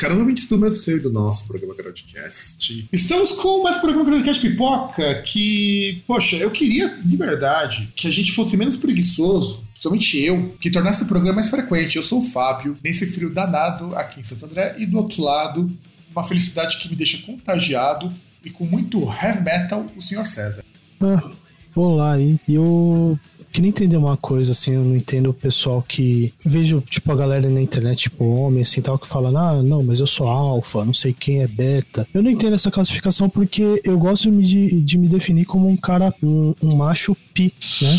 Caros ouvintes do meu seio do nosso programa Groundcast. Estamos com mais um programa Groundcast Pipoca que, poxa, eu queria de verdade que a gente fosse menos preguiçoso, principalmente eu, que tornasse o programa mais frequente. Eu sou o Fábio, nesse frio danado aqui em Santo André, e do outro lado, uma felicidade que me deixa contagiado e com muito heavy metal, o senhor César. Ah, olá aí. Eu queria entender uma coisa, assim, eu não entendo o pessoal que. Vejo, tipo, a galera na internet, tipo, homem, assim, tal, que fala, ah, não, mas eu sou alfa, não sei quem é beta. Eu não entendo essa classificação porque eu gosto de, de me definir como um cara, um, um macho pi, né?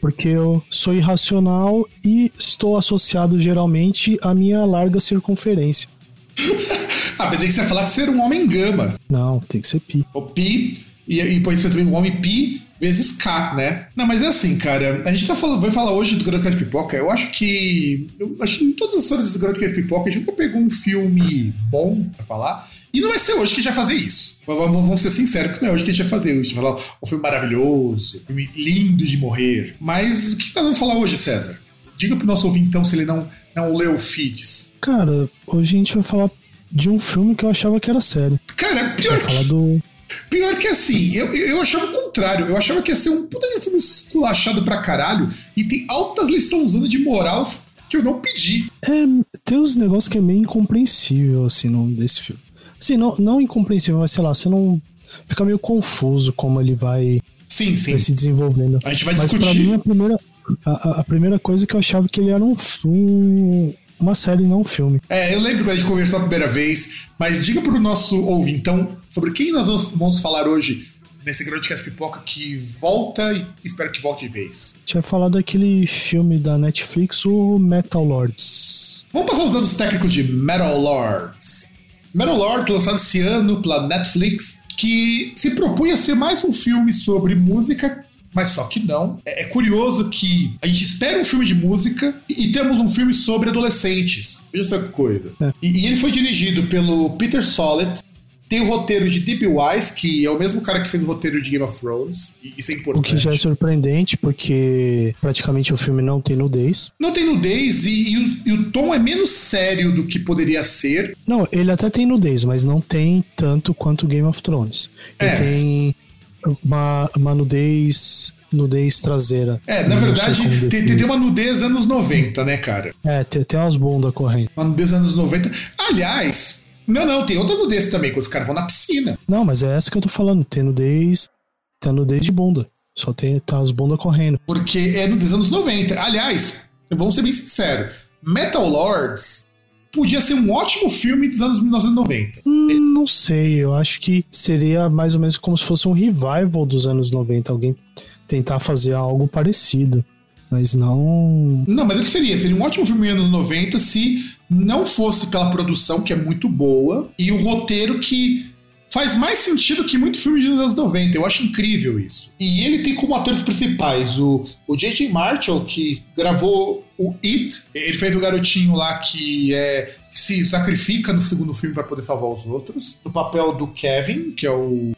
Porque eu sou irracional e estou associado geralmente à minha larga circunferência. ah, mas tem que você falar que ser um homem gama. Não, tem que ser pi. O pi, e, e pode ser também um homem pi vezes K, né? Não, mas é assim, cara. A gente tá falando, vai falar hoje do Garoto Pipoca. Eu acho que. Eu acho que em todas as histórias do Garoto Pipoca, a gente nunca pegou um filme bom pra falar. E não vai ser hoje que a gente vai fazer isso. Vamos ser sinceros que não é hoje que a gente vai fazer isso. A gente vai falar um filme maravilhoso, um filme lindo de morrer. Mas o que nós vamos falar hoje, César? Diga pro nosso ouvinte, então, se ele não, não leu feeds. Cara, hoje a gente vai falar de um filme que eu achava que era sério. Cara, pior que... falar do Pior que assim, eu, eu achava o contrário. Eu achava que ia ser um puta de um filme esculachado pra caralho e tem altas liçãozonas de moral que eu não pedi. É, tem uns negócios que é meio incompreensível, assim, no, desse filme. Assim, não, não incompreensível, mas sei lá, você não. Fica meio confuso como ele vai, sim, sim. vai se desenvolvendo. A gente vai mas discutir. Pra mim, a primeira, a, a primeira coisa que eu achava que ele era um, um uma série, não um filme. É, eu lembro quando a gente conversou a primeira vez, mas diga pro nosso ouvintão sobre quem nós vamos falar hoje nesse Groundcast Pipoca que volta e espero que volte de vez. Tinha falado daquele filme da Netflix, o Metal Lords. Vamos passar os dados técnicos de Metal Lords. Metal Lords, lançado esse ano pela Netflix, que se propunha ser mais um filme sobre música mas só que não. É, é, curioso que a gente espera um filme de música e, e temos um filme sobre adolescentes. Veja só que coisa. É. E, e, ele foi dirigido pelo Peter Sollett. Tem o roteiro de D.B. Wise, que é o mesmo cara que fez o roteiro de Game of Thrones. E isso é importante. O que já é surpreendente, porque praticamente o filme não tem nudez. Não tem nudez e, e, o, e o tom é menos sério do que poderia ser. Não, ele até tem nudez, mas não tem tanto quanto Game of Thrones. Ele é. tem uma, uma nudez nudez traseira. É, na verdade, tem, tem, uma nudez anos 90, né, cara? É, tem, tem umas bundas correndo. Uma nudez anos 90. Aliás, não, não, tem outra nudez também, quando os caras vão na piscina. Não, mas é essa que eu tô falando. Tem nudez. Tem nudez de bunda. Só tem tá as bundas correndo. Porque é nudez anos 90. Aliás, vamos ser bem sinceros. Metal Lords podia ser um ótimo filme dos anos 1990. Hum, não sei, eu acho que seria mais ou menos como se fosse um revival dos anos 90. Alguém tentar fazer algo parecido. Mas não. Não, mas ele seria. Seria um ótimo filme nos anos 90 se não fosse pela produção, que é muito boa, e o roteiro que faz mais sentido que muito filme dos anos 90. Eu acho incrível isso. E ele tem como atores principais o, o J.J. Marshall, que gravou o It. Ele fez o garotinho lá que é que se sacrifica no segundo filme para poder salvar os outros. No papel do Kevin, que é o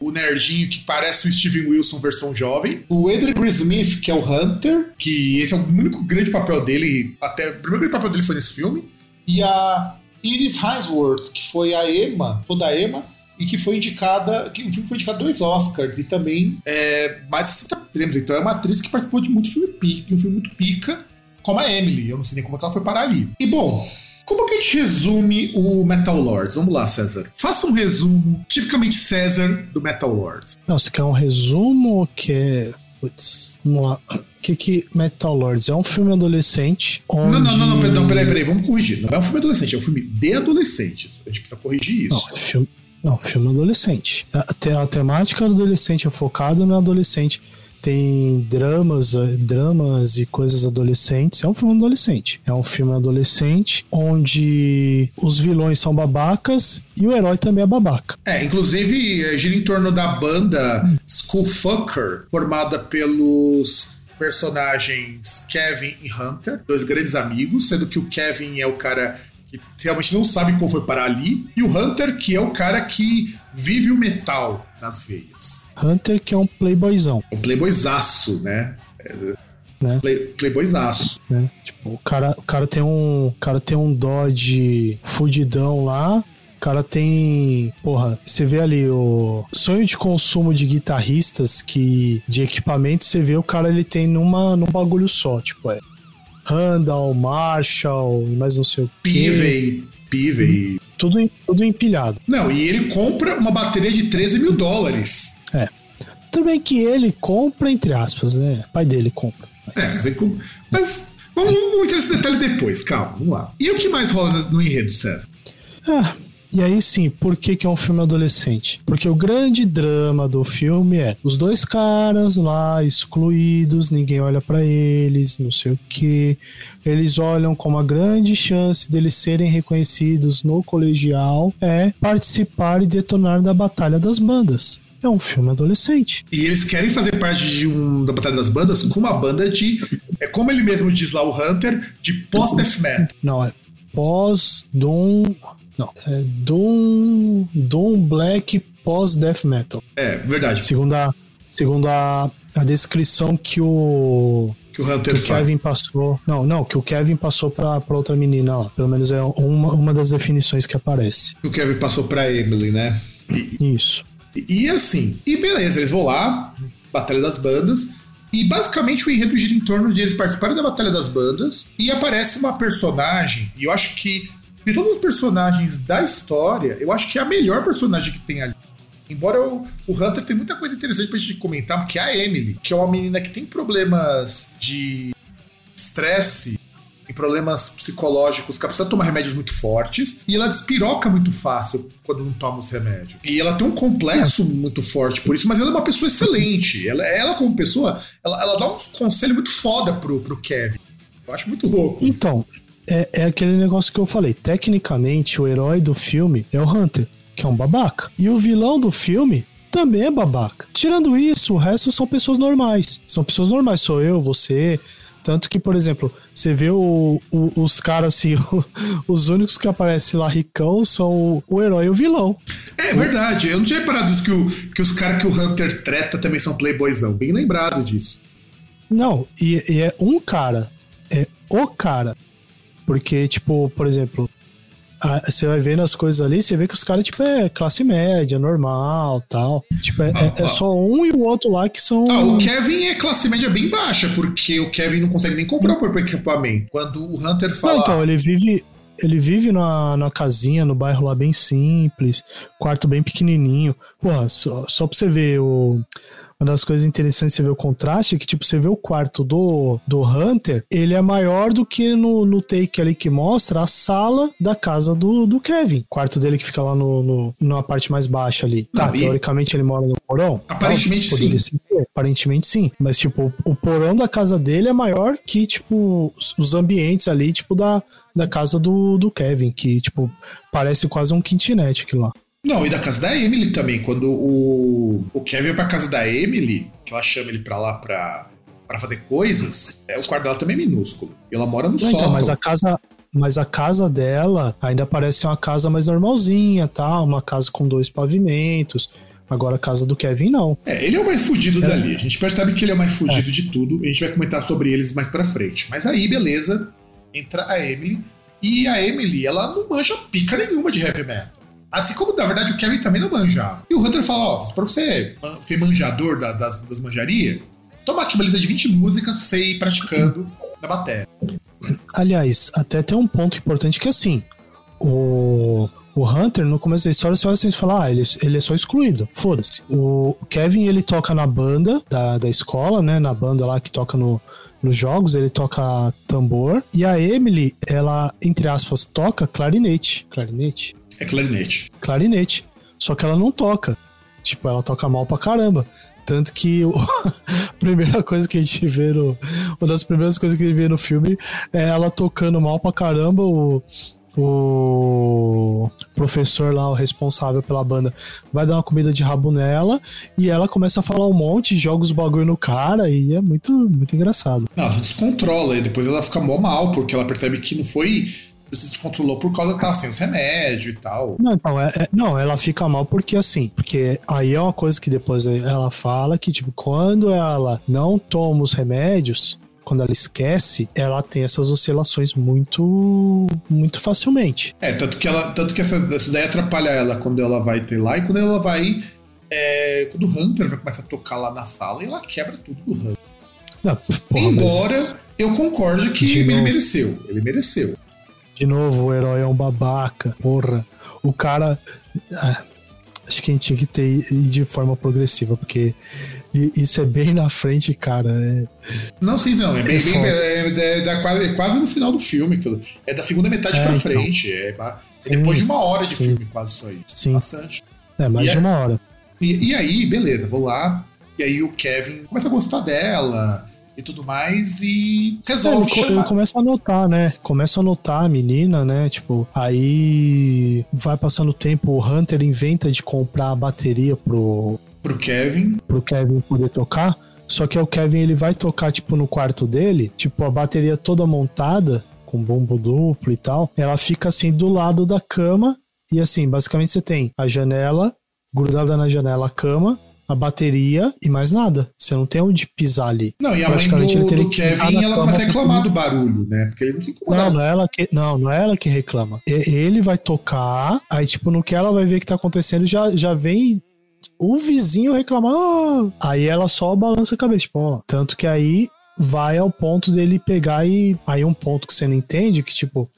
o nerdinho que parece o Steven Wilson versão jovem, o Adrian Smith, que é o Hunter, que esse é o único grande papel dele, até o primeiro grande papel dele foi nesse filme, e a Iris Hainsworth, que foi a Emma, toda a Emma, e que foi indicada, que o filme foi indicado dois Oscars e também é, mais de 60 prêmios. Então é uma atriz que participou de muito filme pica, um filme muito pica, como a Emily. Eu não sei nem como é que ela foi parar ali. E bom, como que a gente resume o Metal Lords? Vamos lá, César. Faça um resumo tipicamente César do Metal Lords. Não, você quer um resumo ou quer Putz, vamos lá. O que que Metal Lords? É um filme adolescente onde... Não, não, não, não, peraí, não, peraí, peraí, vamos corrigir. Não é um filme adolescente, é um filme de adolescentes. A gente precisa corrigir isso. Não, filme, não, filme adolescente. A, a temática do adolescente é focada no adolescente tem dramas, eh, dramas e coisas adolescentes. É um filme adolescente. É um filme adolescente onde os vilões são babacas e o herói também é babaca. É, inclusive eh, gira em torno da banda Skullfucker, formada pelos personagens Kevin e Hunter, dois grandes amigos, sendo que o Kevin é o cara que realmente não sabe como foi parar ali, e o Hunter, que é o cara que vive o metal nas veias. Hunter, que é um playboyzão. Um playboyzaço, né? É, né? Play, playboyzaço. Né? Tipo, o cara, o cara tem um. O cara tem um Dodge fudidão lá. O cara tem. Porra, você vê ali o sonho de consumo de guitarristas que. de equipamento, você vê o cara ele tem numa, num bagulho só. Tipo, é. Randall, Marshall, mais não sei o quê. Pivey, Pivey. Tudo, tudo empilhado. Não, e ele compra uma bateria de 13 mil dólares. É. Tudo bem que ele compra, entre aspas, né? O pai dele compra. Mas... É, mas vamos, vamos entrar nesse detalhe depois, calma, vamos lá. E o que mais rola no enredo, César? Ah, e aí sim, por que, que é um filme adolescente? Porque o grande drama do filme é os dois caras lá excluídos, ninguém olha para eles, não sei o que. Eles olham como a grande chance deles serem reconhecidos no colegial é participar e detonar da Batalha das Bandas é um filme adolescente. E eles querem fazer parte de um da Batalha das Bandas com uma banda de. É como ele mesmo diz lá, o Hunter, de pós-death metal. Não, é pós-doom. Não, é Doom, Doom Black pós-death metal. É, verdade. Segundo a, segundo a, a descrição que o que o Hunter que o Kevin passou. Não, não, que o Kevin passou pra, pra outra menina, ó. Pelo menos é uma, uma das definições que aparece. Que o Kevin passou pra Emily, né? E, Isso. E, e, assim, e beleza, eles vão lá, Batalha das Bandas. E basicamente o enredo gira em torno de eles participarem da Batalha das Bandas. E aparece uma personagem, e eu acho que de todos os personagens da história, eu acho que é a melhor personagem que tem ali. Embora o, o Hunter tenha muita coisa interessante pra gente comentar, porque é a Emily, que é uma menina que tem problemas de estresse e problemas psicológicos, que ela precisa tomar remédios muito fortes, e ela despiroca muito fácil quando não toma os remédios. E ela tem um complexo é. muito forte por isso, mas ela é uma pessoa excelente. Ela, ela como pessoa, ela, ela dá uns conselhos muito foda pro, pro Kevin. Eu acho muito louco. Então, é, é aquele negócio que eu falei. Tecnicamente, o herói do filme é o Hunter, que é um babaca. E o vilão do filme também é babaca. Tirando isso, o resto são pessoas normais. São pessoas normais. Sou eu, você. Tanto que, por exemplo, você vê o, o, os caras assim, o, os únicos que aparecem lá ricão são o, herói e o vilão. É verdade. Eu não tinha reparado isso, que, que os caras que o Hunter treta também são playboyzão. Bem lembrado disso. Não, e, e é um cara. É o cara porque, tipo, por exemplo, você vai vendo as coisas ali, você vê que os caras, tipo, é classe média, normal tal. Tipo, é, ah, é, é, só um e o outro lá que são. Ah, o Kevin é classe média bem baixa, porque o Kevin não consegue nem comprar o próprio equipamento. Quando o Hunter fala. Não, então, ele vive. Ele vive na, na casinha, no bairro lá bem simples, quarto bem pequenininho. Porra, só, só pra você ver o uma das coisas interessantes de você ver o contraste é que, tipo, você vê o quarto do, do Hunter, ele é maior do que no, no take ali que mostra a sala da casa do, do Kevin. O quarto dele que fica lá no, no, numa parte mais baixa ali. Tá, Não, teoricamente ele mora no porão. Aparentemente tá, sim. sim. Aparentemente sim. Mas, tipo, o porão da casa dele é maior que, tipo, os ambientes ali, tipo, da, da casa do, do Kevin, que, tipo, parece quase um kitnet aquilo lá. Não, e da casa da Emily também. Quando o, o Kevin vai pra casa da Emily, que ela chama ele pra lá pra, pra fazer coisas, é, o quarto dela também é minúsculo. E ela mora no Não, Então, mas a casa, mas a casa dela ainda parece uma casa mais normalzinha, tá? Uma casa com dois pavimentos. Agora a casa do Kevin não. É, ele é o mais fudido é. dali. A gente percebe que ele é o mais fudido é. de tudo. A gente vai comentar sobre eles mais pra frente. Mas aí, beleza, entra a Emily. E a Emily, ela não manja pica nenhuma de heavy metal. Assim como, na verdade, o Kevin também não manjava. E o Hunter fala, ó, pra você ser manjador da, das, das manjarias, toma aqui uma lista de 20 músicas pra você ir praticando na bateria. Aliás, até tem um ponto importante que assim, o, O Hunter, no começo da história, você olha assim e fala, ah, ele, ele é só excluído. Foda-se. O Kevin, ele toca na banda da, da escola, né? Na banda lá que toca no, nos jogos, ele toca tambor. E a Emily, ela, entre aspas, toca clarinete. Clarinete? É clarinete. Clarinete. Só que ela não toca. Tipo, ela toca mal pra caramba. Tanto que o, a primeira coisa que a gente vê no. Uma das primeiras coisas que a gente vê no filme é ela tocando mal pra caramba. O, o professor lá, o responsável pela banda, vai dar uma comida de rabo nela e ela começa a falar um monte, joga os bagulho no cara e é muito, muito engraçado. Não, ela descontrola e depois ela fica mó mal, porque ela percebe que não foi se descontrolou por causa que tava sem os remédios e tal. Não, então, é, é, não, ela fica mal porque assim, porque aí é uma coisa que depois ela fala que, tipo, quando ela não toma os remédios, quando ela esquece, ela tem essas oscilações muito muito facilmente. É, tanto que ela, tanto que essa, essa daí atrapalha ela quando ela vai ter lá e quando ela vai é, quando o Hunter vai começar a tocar lá na sala e ela quebra tudo do Hunter. Não, porra, Embora mas... eu concorde que ele mereceu, ele mereceu. De novo, o herói é um babaca, porra. O cara. Ah, acho que a gente tinha que ter de forma progressiva, porque isso é bem na frente, cara. É... Não, sim, não. É, bem, bem, é, é, é, quase, é, quase, no final do filme. É da segunda metade pra então. frente. É, depois de uma hora de sim. filme, quase isso aí. Sim. Bastante. É, mais e de uma hora. E, e aí, beleza, vou lá. E aí o Kevin começa a gostar dela e tudo mais, e resolve eu, eu começo a notar, né? Começo a notar a menina, né? Tipo, aí vai passando o tempo, o Hunter inventa de comprar a bateria pro... Pro Kevin. Pro Kevin poder tocar. Só que o Kevin, ele vai tocar, tipo, no quarto dele, tipo, a bateria toda montada, com bombo duplo e tal, ela fica assim do lado da cama, e assim, basicamente você tem a janela, grudada na janela a cama, a bateria e mais nada. Você não tem onde pisar ali. Não, e a mãe do, do Kevin, ela começa a reclamar do barulho, né? Porque ele não se incomoda. Não, não é, ela que, não, não é ela que reclama. Ele vai tocar, aí tipo, no que ela vai ver que tá acontecendo, já, já vem o vizinho reclamar. Ah! Aí ela só balança a cabeça, tipo, ó. Tanto que aí vai ao ponto dele pegar e. Aí um ponto que você não entende, que tipo,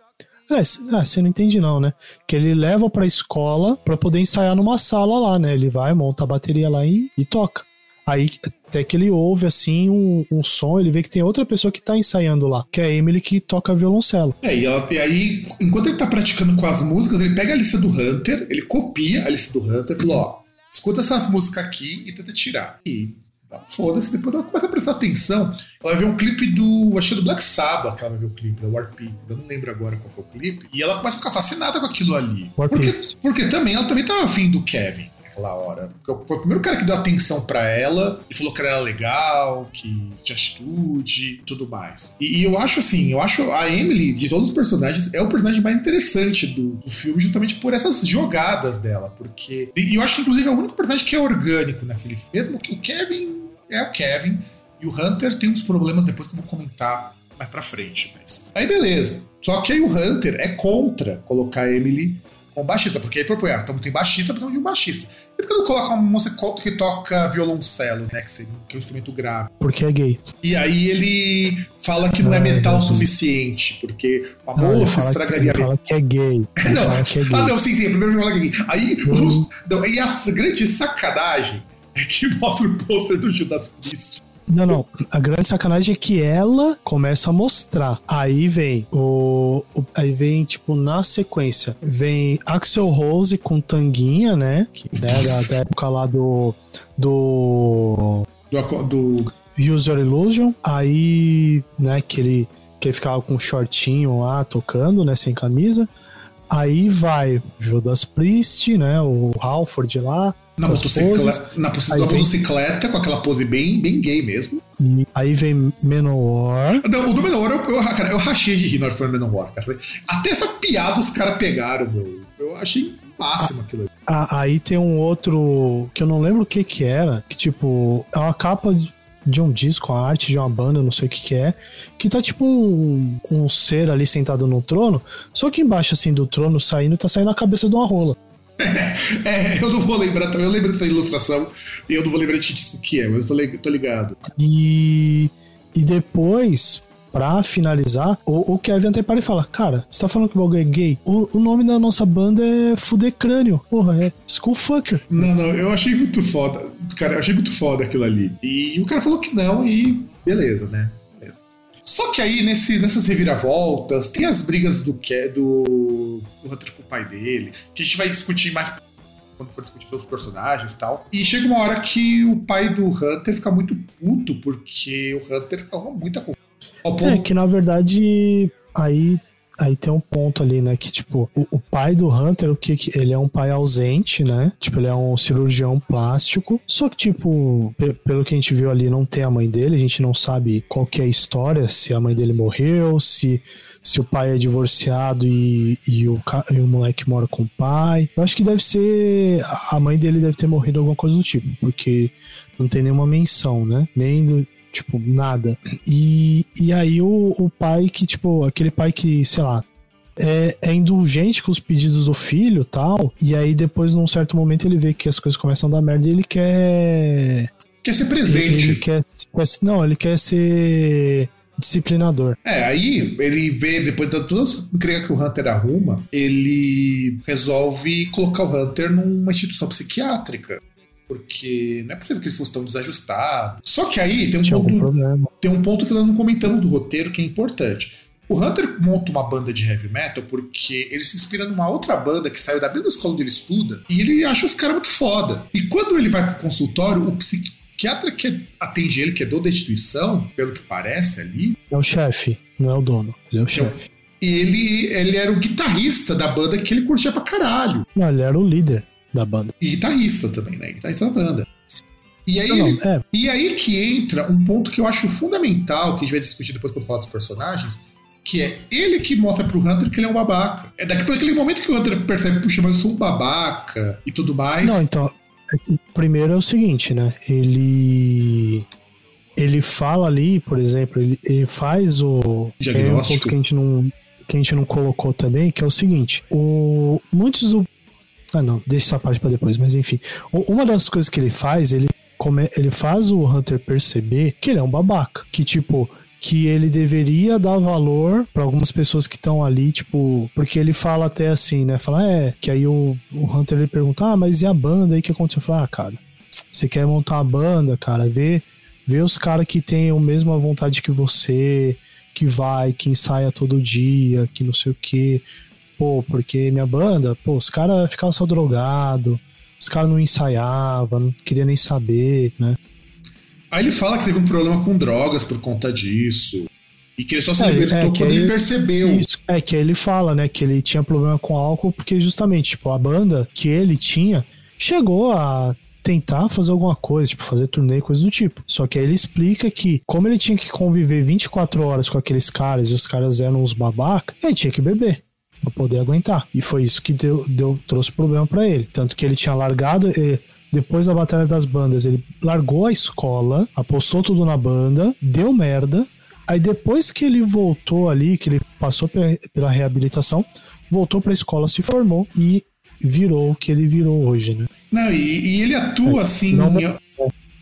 é, ah, você não entende não, né? Que ele leva pra escola pra poder ensaiar numa sala lá, né? Ele vai, monta a bateria lá e, e toca. Aí até que ele ouve assim um, um, som, ele vê que tem outra pessoa que tá ensaiando lá, que é a Emily que toca violoncelo. É, e, ela, e aí, enquanto ele tá praticando com as músicas, ele pega a lista do Hunter, ele copia a lista do Hunter e fala: ó, escuta essas músicas aqui e tenta tirar. E Foda-se, depois ela começa a prestar atenção. Ela vai ver um clipe do. Acho que é do Black Sabbath que ela vai ver o clipe, da Warpig. Eu não lembro agora qual é o clipe. E ela começa a ficar fascinada com aquilo ali. Porque, porque também ela também tava afim do Kevin naquela hora. Porque foi o primeiro cara que deu atenção para ela e falou que ela era legal, que tinha atitude tudo mais. E, e, eu acho assim, eu acho a Emily, de todos os personagens, é o personagem mais interessante do, do filme, justamente por essas jogadas dela. Porque. E eu acho que, inclusive, é o único personagem que é orgânico naquele filme. Que o Kevin é o Kevin. E o Hunter tem uns problemas depois que eu vou comentar mais pra frente. Mas... Aí beleza. Só que aí o Hunter é contra colocar a Emily com baixista, porque aí propõe, ah, então tem baixista, precisamos de um baixista. E por que não coloca uma moça que toca violoncelo, né? Que, é um instrumento grave? Porque é gay. E aí ele fala que não é metal o suficiente, porque uma não, moça estragaria. Que, ele fala que é gay. não. Fala que é gay. Ah, não, sim, sim. Primeiro ele fala que é gay. Aí, uhum. os, não, aí a grande sacanagem é que mostra o pôster do Judas Priest. Não, não. A grande sacanagem é que ela começa a mostrar. Aí vem o. o aí vem, tipo, na sequência, vem Axel Rose com Tanguinha, né? Que né, da, da época lá do. Do. Do. do... User Illusion. Aí, né, que ele, que ele ficava com um shortinho lá tocando, né? Sem camisa. Aí vai Judas Priest, né? O Halford lá. Na, motocicleta, na, motocicleta, com aquela pose bem, bem gay mesmo. E aí vem Menor. Não, o do Menor, eu, eu, cara, eu rachei de rir na hora que foi Menor, cara. Até essa piada os caras pegaram, meu. Eu achei máximo aquilo ali. Ah, aí tem um outro que eu não lembro o que que era, que tipo, é uma capa de um disco, a arte de uma banda, não sei o que que é, que tá tipo um, um ser ali sentado no trono, só que embaixo assim do trono saindo, tá saindo a cabeça de uma rola. É, eu não vou lembrar também. Eu lembro dessa ilustração e eu não vou lembrar de que disco que é, mas eu tô ligado. E, e depois pra finalizar, o, o Kevin até para e fala: Cara, você tá falando que o bagulho é gay? O, o nome da nossa banda é Fuder Crânio. Porra, é Skullfucker. Não, não, eu achei muito foda. Cara, eu achei muito foda aquilo ali. E o cara falou que não, e beleza, né? Só que aí, nesse, nessas reviravoltas, tem as brigas do, do, do Hunter com o pai dele, que a gente vai discutir mais quando for discutir sobre os personagens e tal. E chega uma hora que o pai do Hunter fica muito puto, porque o Hunter arruma muita confusão. É que na verdade aí aí tem um ponto ali, né, que tipo, o, o pai do Hunter, o que ele é um pai ausente, né? Tipo, ele é um cirurgião plástico. Só que tipo, pe- pelo que a gente viu ali, não tem a mãe dele, a gente não sabe qual que é a história, se a mãe dele morreu, se se o pai é divorciado e, e, o, e o moleque mora com o pai. Eu acho que deve ser. A mãe dele deve ter morrido alguma coisa do tipo, porque não tem nenhuma menção, né? Nem do. Tipo, nada. E, e aí o, o pai que, tipo, aquele pai que, sei lá, é, é indulgente com os pedidos do filho tal. E aí depois, num certo momento, ele vê que as coisas começam a dar merda e ele quer. quer ser Ele, presente. ele quer, quer. Não, ele quer ser disciplinador. É, aí ele vê, depois de todas as que o Hunter arruma, ele resolve colocar o Hunter numa instituição psiquiátrica. Porque não é possível que ele fosse tão desajustado. Só que aí tem um, Tinha ponto, problema. tem um ponto que nós não comentamos do roteiro que é importante. O Hunter monta uma banda de heavy metal porque ele se inspira numa outra banda que saiu da mesma escola onde ele estuda e ele acha os caras muito foda. E quando ele vai pro consultório, o psiquiatra que atende ele, que é dono da instituição, pelo que parece ali, É o chefe, não é o dono. Ele é o chefe. ele, ele era o guitarrista da banda que ele curtia pra caralho. Não, ele era o líder da banda. E guitarrista também, né? Guitarrista da banda. E aí, Não, ele- é, e aí que entra um ponto que eu acho fundamental, que a gente vai discutir depois quando falar dos personagens, que é ele que mostra pro Hunter que ele é um babaca. É daqui daquele momento que o Hunter percebe, puxa, mas eu sou um babaca e tudo mais. Não, então, é primeiro é o seguinte, né? Ele. Ele fala ali, por exemplo, ele, ele faz o. É um Diagnóstico. ponto que a gente não. Que a gente não colocou também, que é o seguinte: o, muitos do. Ah, não, deixa essa parte pra depois, mas enfim. Uma das coisas que ele faz, ele, come, ele faz o Hunter perceber que ele é um babaca. Que, tipo, que ele deveria dar valor pra algumas pessoas que estão ali, tipo, porque ele fala até assim, né? Fala, é, que aí o, o Hunter ele pergunta, ah, mas e a banda aí que aconteceu? Fala, ah, cara, você quer montar uma banda, cara, vê, vê os caras que têm a mesma vontade que você, que vai, que ensaia todo dia, que não sei o quê. Pô, porque minha banda, pô, os caras ficavam só drogado, os caras não ensaiavam, não queria nem saber, né? Aí ele fala que teve um problema com drogas por conta disso. E que ele só se É, libertou é, que quando ele ele- percebeu. Isso. É que ele fala, né, que ele tinha problema com álcool porque justamente, tipo, a banda que ele tinha chegou a tentar fazer alguma coisa, tipo, fazer turnê, coisa do tipo. Só que aí ele explica que, como ele tinha que conviver 24 horas com aqueles caras e os caras eram uns babaca, ele tinha que beber pra poder aguentar. E foi isso que deu, deu trouxe problema pra ele. Tanto que ele tinha largado. eh, depois da Batalha das Bandas, ele largou a escola, apostou tudo na banda, deu merda. Aí depois que ele voltou ali, que ele passou pe- pela reabilitação, voltou pra escola, se formou e virou o que ele virou hoje, né? Não, e, e ele atua assim. Não, eu,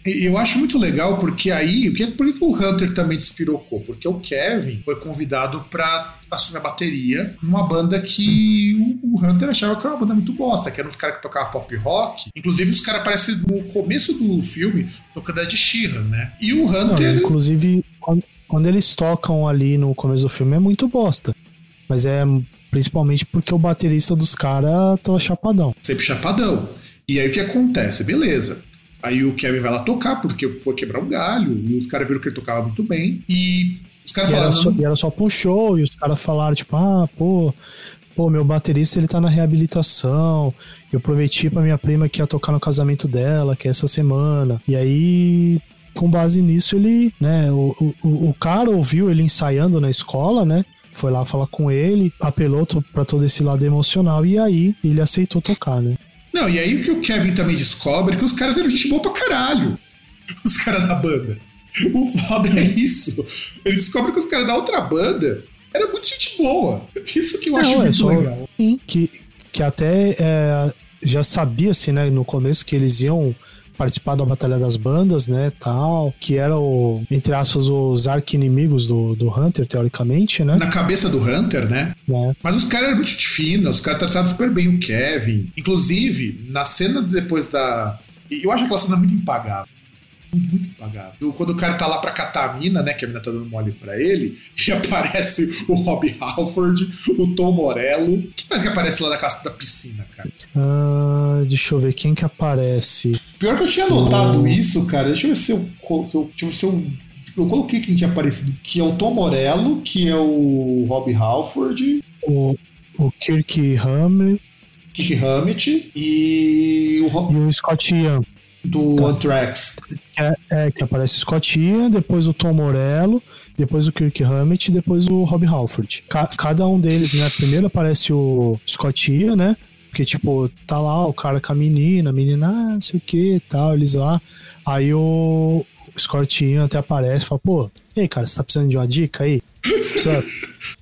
eu acho muito legal porque aí. Por que, por que o Hunter também despirocou? Porque o Kevin foi convidado pra assumir a bateria numa banda que o, o Hunter achava que era uma banda muito bosta, que era uns caras que tocavam pop rock. Inclusive, os caras aparecem no começo do filme tocando a de Sheeran, né? E o Não, Hunter. inclusive, quando, quando eles tocam ali no começo do filme é muito bosta. Mas é principalmente porque o baterista dos caras tava chapadão. sempre chapadão. E aí o que acontece? Beleza. Aí o Kevin vai lá tocar, porque foi quebrar um galho, e os caras viram que ele tocava muito bem. E os caras E era, falaram. só, e era só um show, e os caras falaram, tipo, ah, pô, pô, meu baterista ele tá na reabilitação. Eu prometi pra minha prima que ia tocar no casamento dela, que é essa semana. E aí, com base nisso, ele, né, o, o, o cara ouviu ele ensaiando na escola, né? Foi lá falar com ele, apelou pra todo esse lado emocional, e aí ele aceitou tocar, né? Não, e aí o que o Kevin também descobre é que os caras eram gente boa pra caralho. Os caras da banda. O foda é isso. Ele descobre que os caras da outra banda eram muito gente boa. Isso que eu acho Não, é muito só- legal. Que, que até é, já sabia, assim, né, no começo que eles iam participar da Batalha das Bandas, né, tal, que era o, entre aspas, os arqui-inimigos do, do Hunter, teoricamente, né? Na cabeça do Hunter, né? É. Mas os caras eram muito finos, os caras trataram super bem o Kevin. Inclusive, na cena depois da. Eu acho aquela cena muito impagável. Muito impagável. Quando o cara tá lá pra catar a mina, né? Que a mina tá dando mole pra ele, e aparece o Rob Halford, o Tom Morello. que mais que aparece lá na casa da piscina, cara? Ah, deixa eu ver quem que aparece. Pior que eu tinha notado isso, cara. Deixa eu ver se eu. Se eu, deixa eu ver se eu eu coloquei quem tinha aparecido, que é o Tom Morello, que é o Rob Halford, O, o Kirk Hammett Kiki Hammett e o Ro- e o Scott Ian. Do Anthrax. Que é, é, que aparece o Scott Ian, depois o Tom Morello, depois o Kirk Hammett e depois o Rob Halford. Ca- cada um deles, né? Primeiro aparece o Scott Ian, né? Porque, tipo, tá lá o cara com a menina, a menina, ah, não sei o que tal, eles lá. Aí o Scott Ian até aparece e fala, pô, e aí, cara, você tá precisando de uma dica aí? Precisa,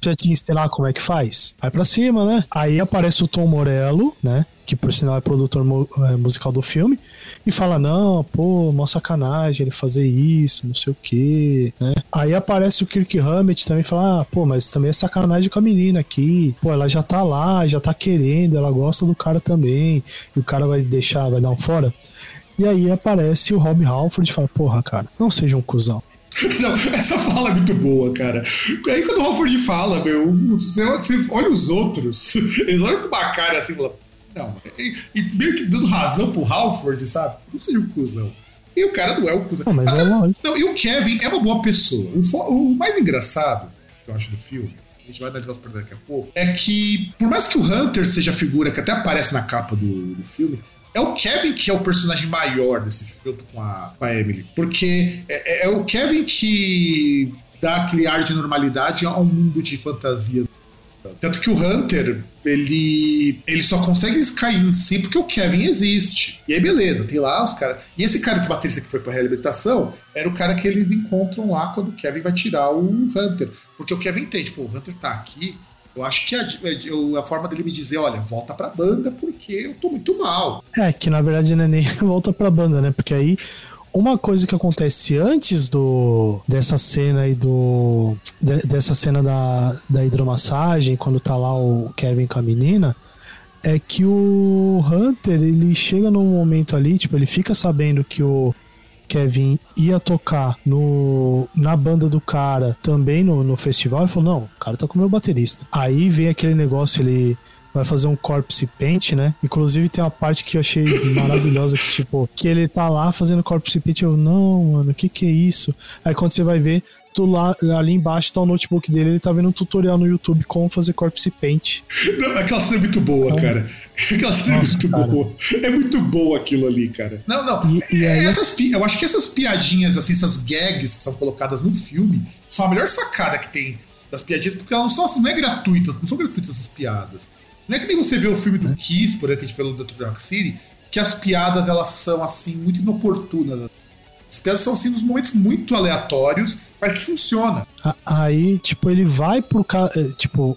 precisa te ensinar como é que faz? Vai pra cima, né? Aí aparece o Tom Morello, né? Que por sinal é produtor é, musical do filme, e fala: Não, pô, mó sacanagem ele fazer isso, não sei o que, né? Aí aparece o Kirk Hammett também fala: ah, pô, mas também é sacanagem com a menina aqui. Pô, ela já tá lá, já tá querendo, ela gosta do cara também, e o cara vai deixar, vai dar um fora. E aí aparece o Rob Halford e fala: Porra, cara, não seja um cuzão. Não, essa fala é muito boa, cara. Aí quando o Halford fala, meu, você, olha os outros, eles olham com uma cara assim e falam, não, e, e meio que dando razão pro Halford, sabe? Não seja um cuzão. E o cara não é um cuzão. Não, mas é Ah, lógico. Não, e o Kevin é uma boa pessoa. O, o mais engraçado que eu acho do filme, a gente vai analisar os daqui a pouco, é que, por mais que o Hunter seja a figura que até aparece na capa do, do filme, é o Kevin que é o personagem maior desse filme com a, com a Emily. Porque é, é o Kevin que dá aquele ar de normalidade a um mundo de fantasia. Tanto que o Hunter, ele, ele só consegue cair em si porque o Kevin existe. E aí, beleza, tem lá os caras. E esse cara de baterista que foi pra reabilitação era o cara que eles encontram lá quando o Kevin vai tirar o Hunter. Porque o Kevin tem, tipo, o Hunter tá aqui. Eu acho que a, a- forma dele me dizer, olha, volta pra banda porque eu tô muito mal. É, que na verdade não é nem volta pra banda, né? Porque aí uma coisa que acontece antes do dessa cena aí do de- dessa cena da, da hidromassagem, quando tá lá o Kevin com a menina, é que o Hunter, ele chega num momento ali, tipo, ele fica sabendo que o Kevin ia tocar no, na banda do cara também no, no festival. Ele falou: Não, o cara tá com o meu baterista. Aí vem aquele negócio, ele vai fazer um corpse paint, né? Inclusive tem uma parte que eu achei maravilhosa que tipo, que ele tá lá fazendo corpse paint, eu não, mano, o que que é isso? Aí quando você vai ver, tu lá ali embaixo tá o notebook dele, ele tá vendo um tutorial no YouTube como fazer corpse paint. Não, aquela cena é muito boa, cara. Aquela cena Nossa, é muito cara. boa. É muito boa aquilo ali, cara. Não, não. E- e aí- essas pi- eu acho que essas piadinhas, assim, essas gags que são colocadas no filme, são a melhor sacada que tem das piadinhas, porque elas não são assim, não é gratuitas, não são gratuitas essas piadas. Não é que nem você vê o filme do Kiss, por exemplo, que a gente falou do York City, que as piadas elas são assim, muito inoportunas. As piadas são assim nos momentos muito aleatórios, mas que funciona. Aí, tipo, ele vai pro eh, tipo,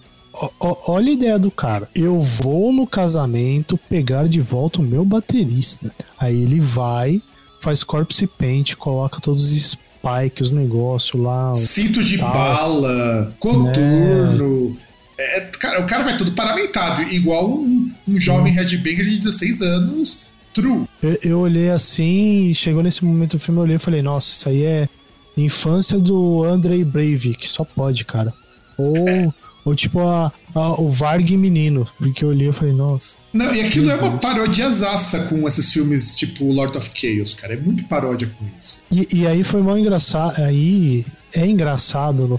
olha a ideia do cara. Eu vou no casamento pegar de volta o meu baterista. Aí ele vai, faz corpse paint, coloca todos os spikes, os negócios lá. Cinto de Tal. bala, coturno. É, cara, o cara vai todo paramentado, igual um, um jovem headbanger de 16 anos, true. Eu, eu olhei assim, e chegou nesse momento do filme, eu olhei e falei, nossa, isso aí é infância do Andrei Breivik, só pode, cara. Ou, ou tipo a, a- o Varg menino, porque eu olhei e falei, nossa. Não, e aquilo é uma parodiazaça com esses filmes tipo Lord of Chaos, cara. É muito paródia com isso. E, e aí foi mal engraçado. Aí é engraçado no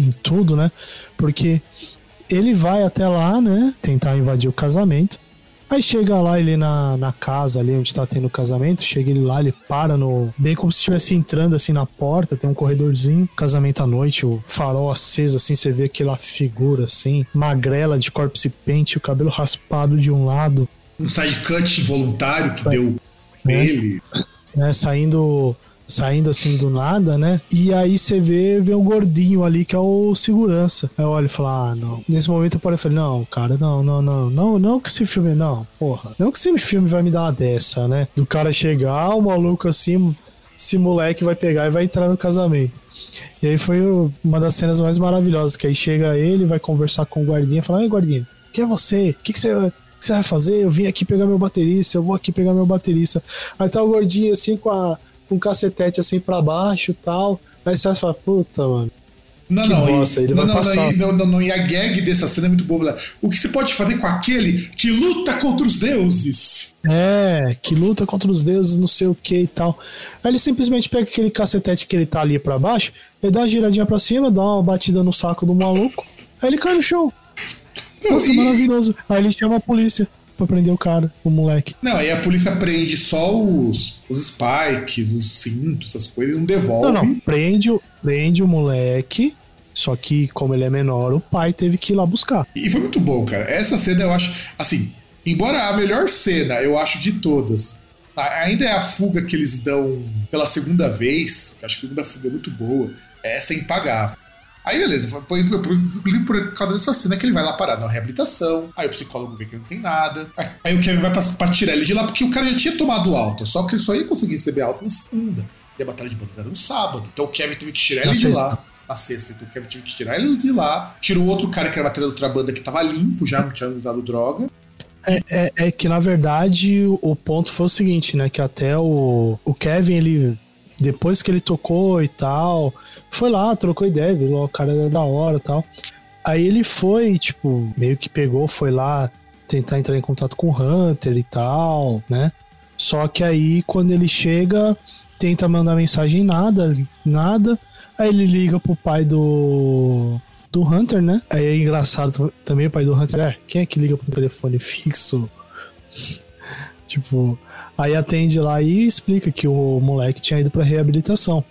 em tudo, né? Porque ele vai até lá, né? Tentar invadir o casamento. Aí chega lá ele na, na casa ali onde tá tendo o casamento, chega ele lá, ele para no. Bem como se estivesse entrando assim na porta, tem um corredorzinho, casamento à noite, o farol aceso, assim, você vê aquela figura assim, magrela de corpse paint, o cabelo raspado de um lado, Um side cut involuntário que Vai. deu É. nele. né, saindo saindo assim do nada, né? E aí você vê, vê um gordinho ali que é o segurança. Aí eu olho e falo, ah, não. Nesse momento eu parei e falei, não, cara, não, não, não, não, não que esse filme, não, porra. Não que esse filme vai me dar uma dessa, né? Do cara chegar, o maluco assim, esse moleque vai pegar e vai entrar no casamento. E aí foi uma das cenas mais maravilhosas, que aí chega ele, vai conversar com o guardinha e fala, ai, guardinha, quem é você? O que, que você que você vai fazer? Eu vim aqui pegar meu baterista, eu vou aqui pegar meu baterista. Aí tá o gordinho assim com a, um cacetete assim pra baixo e tal. Aí você vai falar, puta, mano. Não, que não, bosta, e, ele não, vai não, passar. não, não, não, não, e a gag dessa cena é muito boa. O que você pode fazer com aquele que luta contra os deuses? É, que luta contra os deuses, não sei o que e tal. Aí ele simplesmente pega aquele cacetete que ele tá ali pra baixo, ele dá uma giradinha pra cima, dá uma batida no saco do maluco, aí ele cai no chão. Nossa, e- maravilhoso. Aí ele chama a polícia pra prender o cara, o moleque. Não, aí a polícia prende só os, os spikes, os cintos, essas coisas, e não devolve. Não, não, prende, o- prende o moleque, só que como ele é menor, o pai teve que ir lá buscar. E foi muito bom, cara. Essa cena eu acho, assim, embora a melhor cena, eu acho de todas, ainda é a fuga que eles dão pela segunda vez, acho que a segunda fuga é muito boa, essa é impagável. Aí, beleza, foi por, por- causa dessa cena que ele vai lá parar na reabilitação. Aí o psicólogo vê que não tem nada. Aí, aí o Kevin vai pra, pra tirar ele de lá, porque o cara já tinha tomado alta, só que ele só ia conseguir receber alta na segunda. E a batalha de banda era no sábado. Então o Kevin teve que tirar ele de lá. Na sexta, então o Kevin teve que tirar ele de lá. Tirou outro cara que era bateria da outra banda que tava limpo, já não tinha usado droga. É, é que na verdade o, o ponto foi o seguinte, né? Que até o, o Kevin, ele. Depois que ele tocou e tal, foi lá, trocou ideia, viu? O cara era da hora e tal. Aí ele foi, tipo, meio que pegou, foi lá tentar entrar em contato com o Hunter e tal, né? Só que aí quando ele chega, tenta mandar mensagem nada, nada. Aí ele liga pro pai do do Hunter, né? Aí é engraçado também o pai do Hunter, é, quem é que liga pro telefone fixo? Tipo, aí atende lá e explica que o moleque tinha ido pra reabilitação.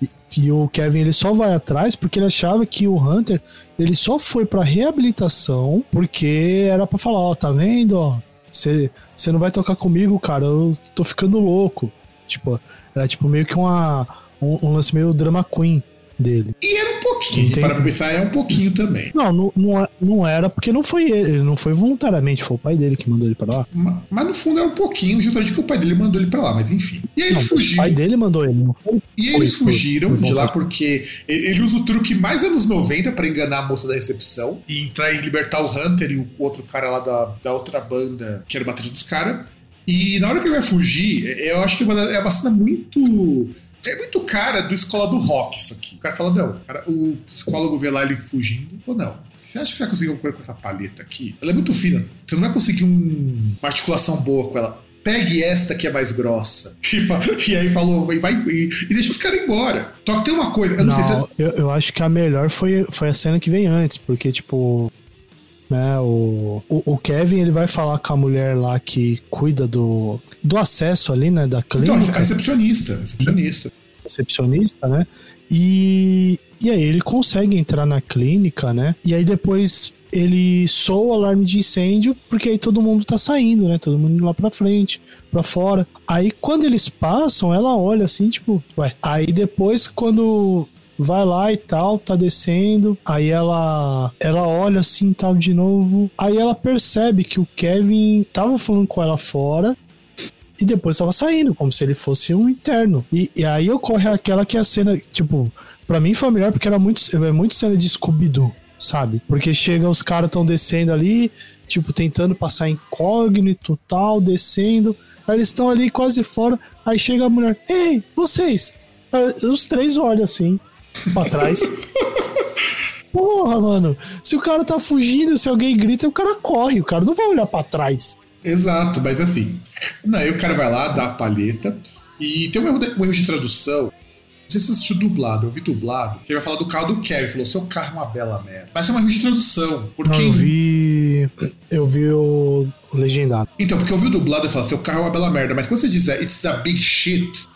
E, e o Kevin ele só vai atrás porque ele achava que o Hunter ele só foi pra reabilitação porque era pra falar, ó, tá vendo, ó, você não vai tocar comigo, cara, eu tô ficando louco. Tipo, era tipo meio que uma um, um lance meio drama queen dele. E era um pouquinho, Entendi. para pensar, é um pouquinho também. Não, não, não, é- não era porque não foi ele, não foi voluntariamente, foi o pai dele que mandou ele pra lá. Ma- Mas no fundo era um pouquinho, justamente porque o pai dele mandou ele pra lá, mas enfim. E aí eles mas o fugiram. pai dele mandou ele, não foi? E Foi, eles foi, fugiram foi de lá porque ele usa o truque mais anos 90 pra enganar a moça da recepção e entrar e libertar o Hunter e o outro cara lá da, da outra banda, que era o baterista dos caras. E na hora que ele vai fugir, eu acho que é uma, é uma cena muito. É muito cara do escola do rock, isso aqui. O cara fala, não, cara, o psicólogo vê lá ele fugindo, ou não. Você acha que você vai conseguir alguma coisa com essa paleta aqui? Ela é muito fina. Você não vai conseguir um- uma articulação boa com ela. Pegue esta que é mais grossa. E, e aí falou, e, vai, e, e deixa os caras embora. Só que tem uma coisa, eu não, sei se. Não, eu, eu acho que a melhor foi, foi a cena que vem antes, porque, tipo. Né, o, o, o Kevin ele vai falar com a mulher lá que cuida do, do acesso ali, né? Da Então, clínica. a recepcionista, a recepcionista. recepcionista, né? E, e aí ele consegue entrar na clínica, né? E aí depois ele soa o alarme de incêndio, porque aí todo mundo tá saindo, né? Todo mundo indo lá pra frente, pra fora. Aí quando eles passam, ela olha assim, tipo, ué. Aí depois, quando vai lá e tal, tá descendo. Aí ela ela olha assim tal de novo. Aí ela percebe que o Kevin tava falando com ela fora e depois tava saindo, como se ele fosse um interno. E, e aí ocorre aquela que é a cena, tipo, pra mim foi melhor porque era muito, é muito cena de Scooby-Doo, sabe? Porque chega, os caras tão descendo ali, tipo, tentando passar incógnito tal, descendo. Aí eles estão ali quase fora. Aí chega a mulher, ei, vocês! Aí os três olham assim, pra trás. Porra, mano, se o cara tá fugindo, se alguém grita, o cara corre, o cara não vai olhar pra trás. Exato, mas assim. Não, aí o cara vai lá, dá a palheta. E tem um erro de, um erro de tradução. Não sei se você assistiu dublado, eu vi dublado. Que ele vai falar do carro do Kevin. Falou: seu carro é uma bela merda. Mas é um erro de tradução. Porque. Não, eu vi. Eu vi o, o legendado. Então, porque eu vi o dublado e fala: seu carro é uma bela merda. Mas quando você diz é, it's a big shit,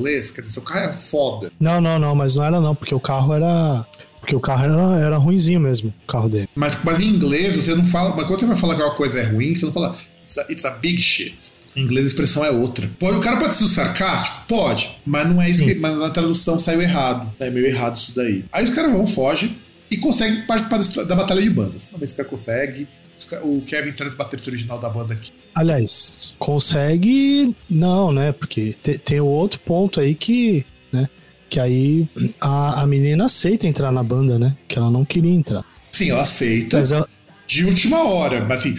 inglês, quer dizer, seu carro é foda. Não, não, não, mas não era não, porque o carro era. Porque o carro era, era ruinzinho mesmo, o carro dele. Mas, mas em inglês você não fala. Mas quando você vai falar que uma coisa é ruim, você não fala it's a, it's a big shit. Em inglês a expressão é outra. Pode, o cara pode ser sarcástico? Pode, mas não é isso que. Mas na tradução saiu errado. É meio errado isso daí. Aí os caras vão, fogem e conseguem participar da, batalha de bandas. Não, mas esse cara consegue. O Kevin no baterista original da banda aqui. Aliás, consegue. Não, né? Porque te, tem o outro ponto aí que. né? Que aí a, a menina aceita entrar na banda, né? Que ela não queria entrar. Sim, ela aceita. Mas ela, de última hora. Mas assim,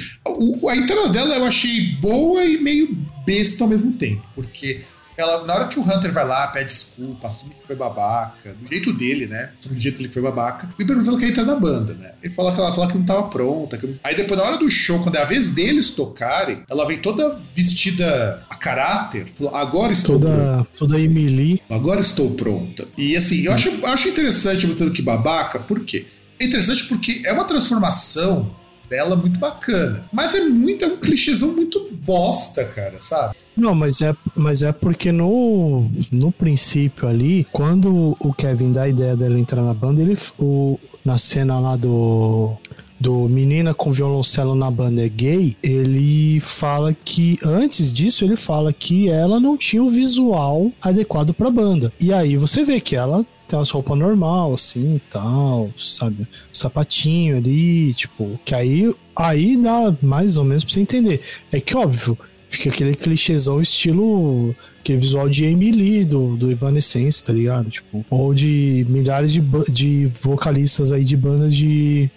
a entrada dela eu achei boa e meio besta ao mesmo tempo. Porque ela, na hora que o Hunter vai lá, pede desculpa, assume que foi babaca, do jeito dele, né? Assume do jeito dele que foi babaca, e pergunta se ela quer entrar na banda, né? Ele fala que ela fala que não tava pronta. Que... Aí depois, na hora do show, quando é a vez deles tocarem, ela vem toda vestida a caráter. Falou, agora estou toda, pronta. Toda Emily. Agora estou pronta. E assim, eu acho, eu acho interessante o que babaca, por quê? É interessante porque é uma transformação dela muito bacana. Mas é muito, é um clichêzão muito bosta, cara, sabe? Não, mas é, mas é porque no, no princípio ali, quando o Kevin dá a ideia dela entrar na banda, ele o, na cena lá do do Menina com Violoncelo na banda é gay, ele fala que antes disso ele fala que ela não tinha o visual adequado para banda. E aí você vê que ela tem umas roupas normal, assim tal, sabe? Sapatinho ali, tipo, que aí, aí dá mais ou menos pra você entender. É que, óbvio, fica aquele clichêzão estilo aquele visual de Emily do, do Evanescence, tá ligado? Tipo, ou de milhares de, de vocalistas aí de bandas de.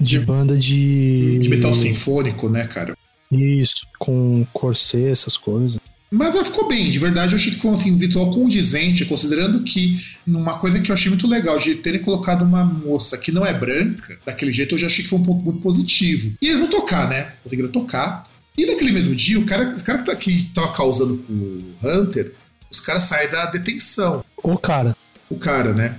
de banda de. De metal sinfônico, né, cara? Isso, com corset, essas coisas. Mas ela ficou bem, de verdade eu achei que ficou assim, um visual condizente, considerando que uma coisa que eu achei muito legal de terem colocado uma moça que não é branca, daquele jeito eu já achei que foi um ponto muito positivo. E eles vão tocar, né? Conseguiram tocar. E naquele mesmo dia, o cara, os cara que, tá, que tava causando com o Hunter, os caras saem da detenção. O cara. O cara, né?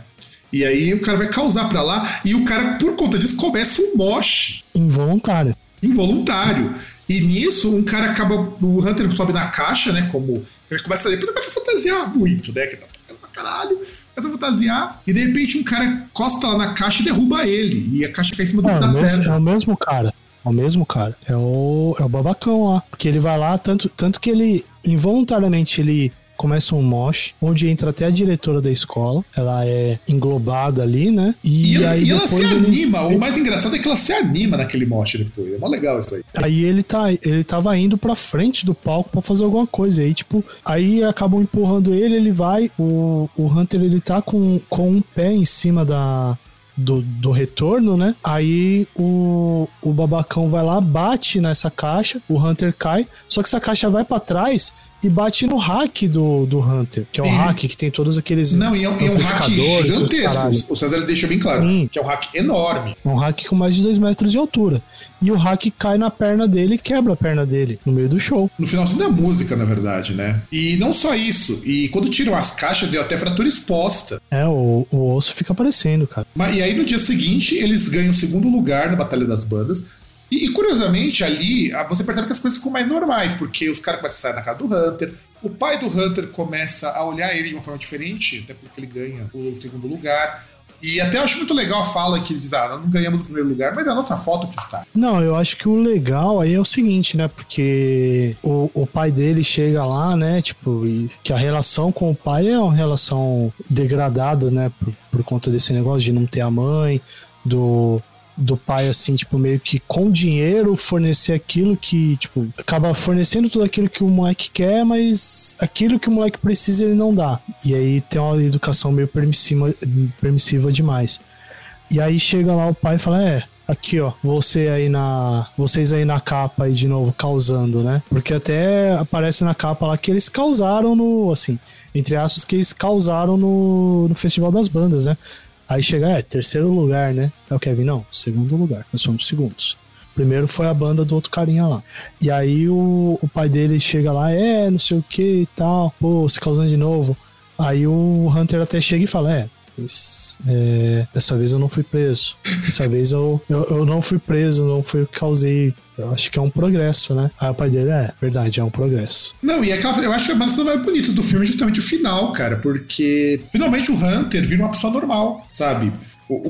E aí o cara vai causar pra lá, e o cara, por conta disso, começa um moche. Involuntário. Involuntário. E nisso, um cara acaba. O Hunter sobe na caixa, né? Como. Ele começa, depois começa a fantasiar muito, né? Que tá tocando pra caralho. Começa a fantasiar. E de repente um cara costa lá na caixa e derruba ele. E a caixa cai em cima do, é, da mesmo, É o mesmo cara. É o mesmo cara. É o, é o babacão lá. Porque ele vai lá, tanto, tanto que ele involuntariamente ele começa um mosh, onde entra até a diretora da escola. Ela é englobada ali, né? E, e aí e ela se ele... anima. O mais engraçado é que ela se anima naquele mosh depois. É mó legal isso aí. Aí ele tá, ele tava indo pra frente do palco para fazer alguma coisa. E aí, tipo, aí acabam empurrando ele, ele vai. O, o Hunter ele tá com, com um pé em cima da, do, do retorno, né? Aí o, o babacão vai lá, bate nessa caixa, o Hunter cai, só que essa caixa vai para trás e bate no hack do, do Hunter, que é o hack que tem todos aqueles. Não, e é, é um hack gigantesco. O César deixa bem claro hum. que é um hack enorme. É um hack com mais de 2 metros de altura. E o hack cai na perna dele e quebra a perna dele no meio do show. No finalzinho da música, na verdade, né? E não só isso. E quando tiram as caixas, deu até fratura exposta. É, o, o osso fica aparecendo, cara. Mas, e aí no dia seguinte, eles ganham o segundo lugar na Batalha das Bandas e, curiosamente, ali você percebe que as coisas ficam mais normais, porque os caras começam a sair na casa do Hunter, o pai do Hunter começa a olhar ele de uma forma diferente, até porque ele ganha o segundo lugar. E até eu acho muito legal a fala que ele diz: ah, nós não ganhamos o primeiro lugar, mas é a nossa foto que está. Não, eu acho que o legal aí é o seguinte, né? Porque o, o pai dele chega lá, né? Tipo, e que a relação com o pai é uma relação degradada, né? Por, por conta desse negócio de não ter a mãe, do do pai, assim, tipo, meio que com dinheiro fornecer aquilo que, tipo, acaba fornecendo tudo aquilo que o moleque quer, mas aquilo que o moleque precisa ele não dá. E aí tem uma educação meio permissiva, permissiva demais. E aí chega lá o pai e fala: É, aqui ó, você aí na, vocês aí na capa aí de novo causando, né? Porque até aparece na capa lá que eles causaram no, assim, entre aspas que eles causaram no, no Festival das Bandas, né? Aí chega, é, terceiro lugar, né? É o Kevin, não, segundo lugar, nós somos segundos. Primeiro foi a banda do outro carinha lá. E aí o, o pai dele chega lá, é, não sei o que e tal, pô, se causando de novo. Aí o Hunter até chega e fala, é, mas, é, dessa vez eu não fui preso. Dessa vez eu, eu, eu não fui preso, não fui que causei eu acho que é um progresso, né? Aí o pai dele, é, verdade, é um progresso. Não, e aquela, eu acho que a das mais bonitas do filme é justamente o final, cara, porque finalmente o Hunter vira uma pessoa normal, sabe?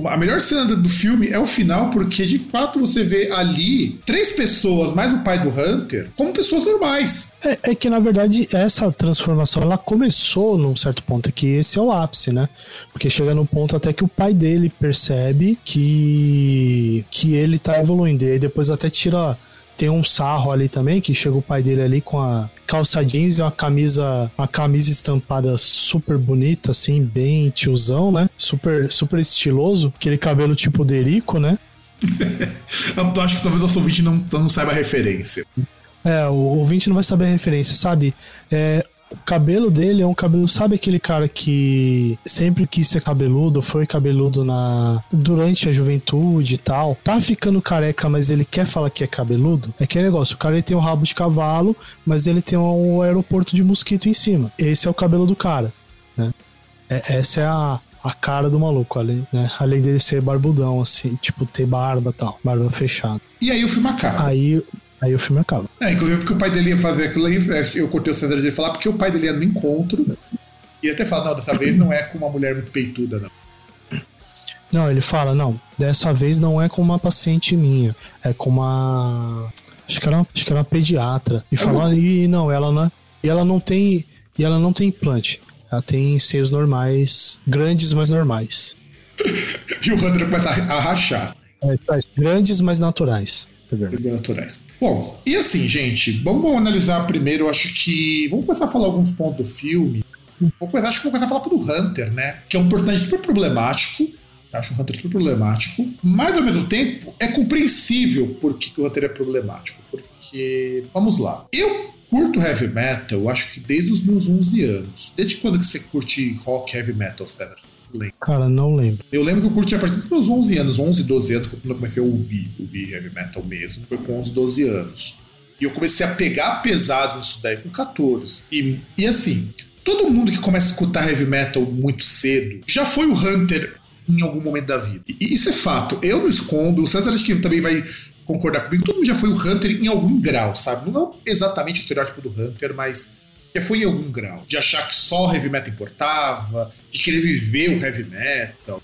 A melhor cena do filme é o final, porque de fato você vê ali três pessoas, mais o pai do Hunter, como pessoas normais. É, é, que na verdade essa transformação ela começou num certo ponto, que esse é o ápice, né? Porque chega no ponto até que o pai dele percebe que, que ele tá evoluindo, e aí depois até tira tem um sarro ali também, que chega o pai dele ali com a calça jeans e uma camisa, uma camisa estampada super bonita, assim, bem tiozão, né? Super, super estiloso. Aquele cabelo tipo Derico, né? Eu acho que talvez o ouvinte não, não saiba a referência. É, o ouvinte não vai saber a referência, sabe? É, o cabelo dele é um cabelo, sabe aquele cara que sempre quis ser cabeludo, foi cabeludo na durante a juventude e tal, tá ficando careca, mas ele quer falar que é cabeludo? É que negócio, o cara tem um rabo de cavalo, mas ele tem um aeroporto de mosquito em cima. Esse é o cabelo do cara, né? É, essa é a, a cara do maluco, além, né? além dele ser barbudão, assim, tipo, ter barba e tal, barba fechada. E aí o filme acaba. Aí Aí o filme acaba. É, inclusive porque o pai dele ia fazer aquilo aí, é, eu cortei o César de falar, porque o pai dele ia no encontro e até fala, não, dessa vez não é com uma mulher muito peituda, não. Não, ele fala, não, dessa vez não é com uma paciente minha, é com uma. Acho que era uma, acho que era uma pediatra. E é fala, e não, ela não. E ela não tem. E ela não tem implante. Ela tem seios normais, grandes, mas normais. e o Hunter começa a rachar. É, grandes, mas naturais. É naturais. Bom, e assim, gente, vamos, analisar primeiro, acho que. Vamos começar a falar alguns pontos do filme. Vou começar, acho que vou começar a falar pro Hunter, né? Que é um personagem super problemático. Acho o Hunter super problemático. Mas ao mesmo tempo, é compreensível por que, o Hunter é problemático. Porque. Vamos lá. Eu curto heavy metal, acho que desde os meus 11 anos. Desde quando que você curte rock heavy metal, Cedric? Lembro. Cara, não lembro. Eu lembro que eu curti a partir dos meus 11 anos, 11, 12 anos, quando eu comecei a ouvir, ouvir heavy metal mesmo. Foi com 11, 12 anos. E eu comecei a pegar pesado nisso daí com 14. E, e assim, todo mundo que começa a escutar heavy metal muito cedo já foi o Hunter em algum momento da vida. E isso é fato. Eu não escondo, o César acho que também vai concordar comigo. Todo mundo já foi o Hunter em algum grau, sabe? Não exatamente o estereótipo do Hunter, mas já foi em algum grau. De achar que só heavy metal importava, de querer viver o heavy metal.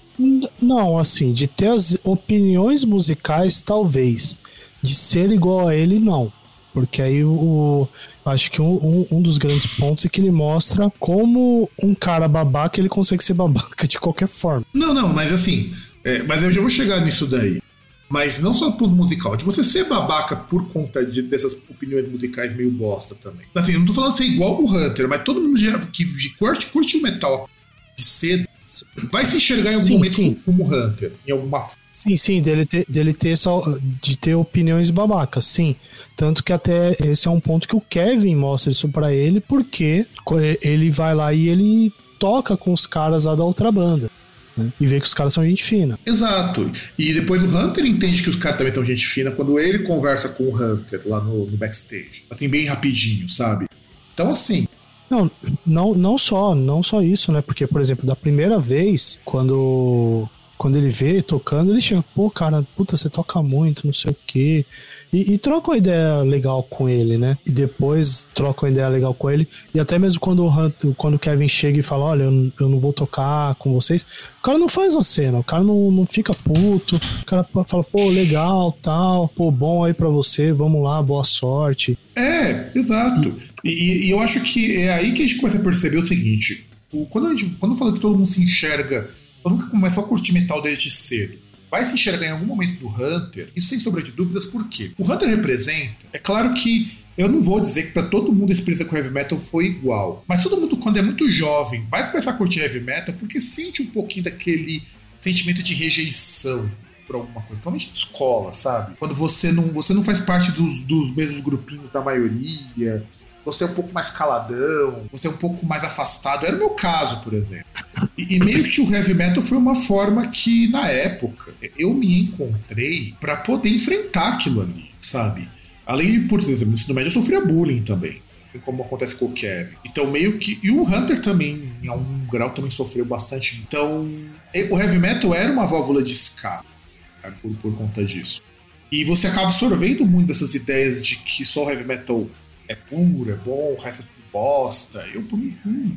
Não, assim, de ter as opiniões musicais, talvez. De ser igual a ele, não. Porque aí o. Acho que um, um, um, dos grandes pontos é que ele mostra como um cara babaca ele consegue ser babaca de qualquer forma. Não, não, mas assim. É, mas eu já vou chegar nisso daí. Mas não só por musical, de você ser babaca por conta de, dessas opiniões musicais meio bosta também. Assim, eu não tô falando ser igual o Hunter, mas todo mundo já, que curte, curte o metal de cedo vai se enxergar em algum sim, momento sim. como Hunter, em alguma Sim, sim, dele ter, dele ter só, de ter opiniões babacas, sim. Tanto que até esse é um ponto que o Kevin mostra isso para ele, porque ele vai lá e ele toca com os caras lá da outra banda. Né? E vê que os caras são gente fina. Exato. E depois o Hunter entende que os caras também são gente fina quando ele conversa com o Hunter lá no, no backstage. Assim, bem rapidinho, sabe? Então, assim, não, não, não só, não só isso, né? Porque, por exemplo, da primeira vez, quando quando ele vê tocando, ele chega, pô, cara, puta, você toca muito, não sei o quê. E, e troca uma ideia legal com ele, né? E depois troca uma ideia legal com ele. E até mesmo quando o, quando o Kevin chega e fala, olha, eu, eu não vou tocar com vocês, o cara não faz uma cena, o cara não, não fica puto, o cara fala, pô, legal, tal, pô, bom aí pra você, vamos lá, boa sorte. É, exato. E, e eu acho que é aí que a gente começa a perceber o seguinte: quando, a gente, quando eu falo que todo mundo se enxerga eu nunca começou a curtir metal desde cedo. Vai se enxergar em algum momento do Hunter, isso sem sombra de dúvidas, por quê? O Hunter representa, é claro que eu não vou dizer que para todo mundo a experiência com heavy metal foi igual, mas todo mundo, quando é muito jovem, vai começar a curtir heavy metal porque sente um pouquinho daquele sentimento de rejeição por alguma coisa, principalmente escola, sabe? Quando você não, você não faz parte dos, dos mesmos grupinhos da maioria, você é um pouco mais caladão, você é um pouco mais afastado. Era o meu caso, por exemplo. E, e meio que o heavy metal foi uma forma que, na época, eu me encontrei para poder enfrentar aquilo ali, sabe? Além de, por exemplo, no ensino médio eu sofria bullying também. Assim como acontece com o Kevin. Então, meio que. E o Hunter também, em algum grau, também sofreu bastante. Então, o heavy metal era uma válvula de escape por, por conta disso. E você acaba absorvendo muito dessas ideias de que só o heavy metal é puro, é bom, o resto é tudo bosta. Eu, por um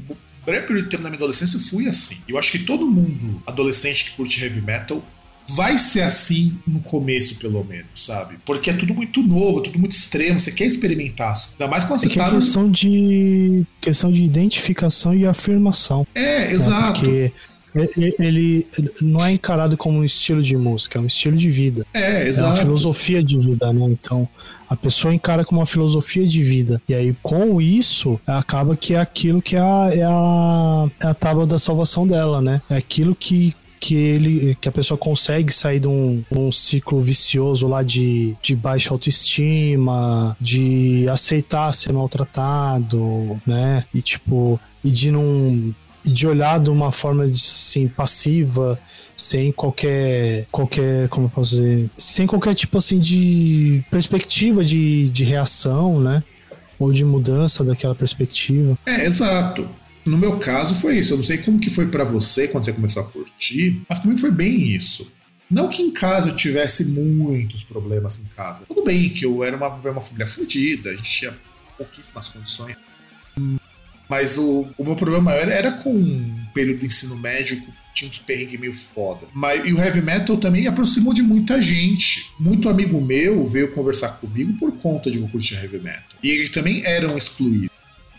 breve período de tempo na minha adolescência, eu fui assim. Eu acho que todo mundo, adolescente que curte heavy metal, vai ser assim no começo, pelo menos, sabe? Porque é tudo muito novo, tudo muito extremo, você quer experimentar. Ainda mais quando É você que tá é no... questão de questão de identificação e afirmação. É, né? exato. Porque ele não é encarado como um estilo de música, é um estilo de vida. É, É uma exato. filosofia de vida, né? Então, a pessoa encara como uma filosofia de vida. E aí, com isso, acaba que é aquilo que é a, é a, é a tábua da salvação dela, né? É aquilo que. Que, ele, que a pessoa consegue sair de um, um ciclo vicioso lá de, de baixa autoestima, de aceitar ser maltratado, né? E tipo, e de não. De olhar de uma forma assim, passiva, sem qualquer qualquer como eu posso dizer sem qualquer tipo assim de perspectiva de, de reação né ou de mudança daquela perspectiva É, exato. No meu caso foi isso. Eu não sei como que foi pra você quando você começou a curtir, mas comigo foi bem isso. Não que em casa eu tivesse muitos problemas em casa. Tudo bem que eu era uma, uma família fodida, a gente tinha pouquíssimas condições. Mas o, o meu problema maior era com o período do ensino médio, que tinha uns perrengues meio foda. Mas, e o heavy metal também me aproximou de muita gente. Muito amigo meu veio conversar comigo por conta de eu curtir heavy metal. E eles também eram excluídos.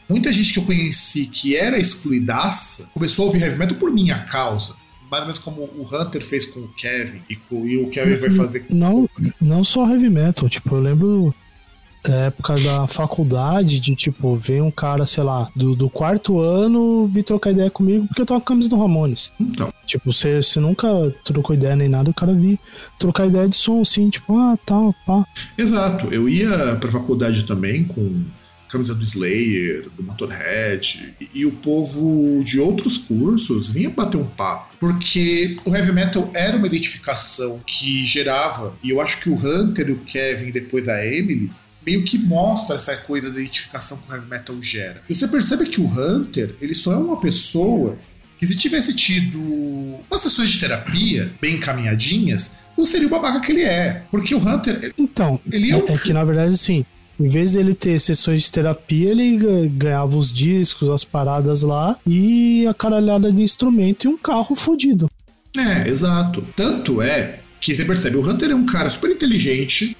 Muita gente que eu conheci que era excluidaça começou a ouvir heavy metal por minha causa. Mais ou menos como o Hunter fez com o Kevin e, com, e o Kevin vai fazer com não não só heavy metal tipo eu lembro época da faculdade de tipo ver um cara sei lá do, do quarto ano vir trocar ideia comigo porque eu tava com a camisa do Ramones Então, Tipo, você, você nunca trocou ideia nem nada, o cara vi trocar ideia de som, assim, tipo, ah, tal, pá. exato. Eu ia pra faculdade também com camisa do Slayer, do Motorhead, e, e o povo de outros cursos vinha bater um papo. Porque o heavy metal era uma identificação que gerava, e eu acho que o Hunter, o Kevin e depois a Emily meio que mostra essa coisa da identificação que o heavy metal gera. E você percebe que o Hunter, ele só é uma pessoa que se tivesse tido umas sessões de terapia bem encaminhadinhas, não seria o babaca que ele é. Porque o Hunter, Então, Ele é é, um- é que na verdade, assim, em vez dele ter sessões de terapia, ele ga- ganhava os discos, as paradas lá e a caralhada de instrumento e um carro fodido. É, exato. Tanto é que você percebe, o Hunter é um cara super inteligente.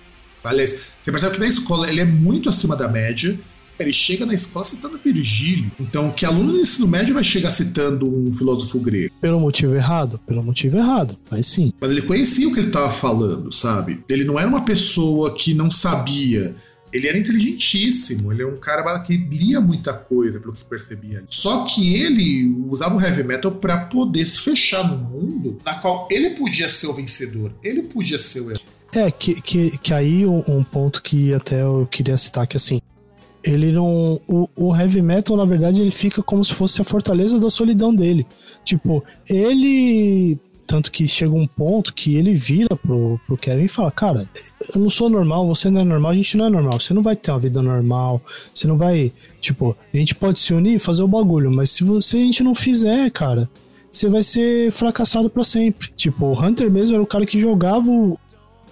Aliás, você percebe que na escola ele é muito acima da média. Ele chega na escola citando Virgílio. Então, que aluno do ensino médio vai chegar citando um filósofo grego? Pelo motivo errado? Pelo motivo errado, mas sim. Mas ele conhecia o que ele estava falando, sabe? Ele não era uma pessoa que não sabia. Ele era inteligentíssimo, ele é um cara que lia muita coisa, pelo que percebia. Só que ele usava o heavy metal para poder se fechar no mundo na qual ele podia ser o vencedor, ele podia ser o herói. É, que, que, que aí um, um ponto que até eu queria citar, que assim, ele não. O, o heavy metal, na verdade, ele fica como se fosse a fortaleza da solidão dele. Tipo, ele. Tanto que chega um ponto que ele vira pro, pro Kevin e fala: Cara, eu não sou normal, você não é normal, a gente não é normal. Você não vai ter uma vida normal, você não vai. Tipo, a gente pode se unir e fazer o bagulho, mas se, você, a gente não fizer, cara, você vai ser fracassado pra sempre. Tipo, o Hunter mesmo era o cara que jogava o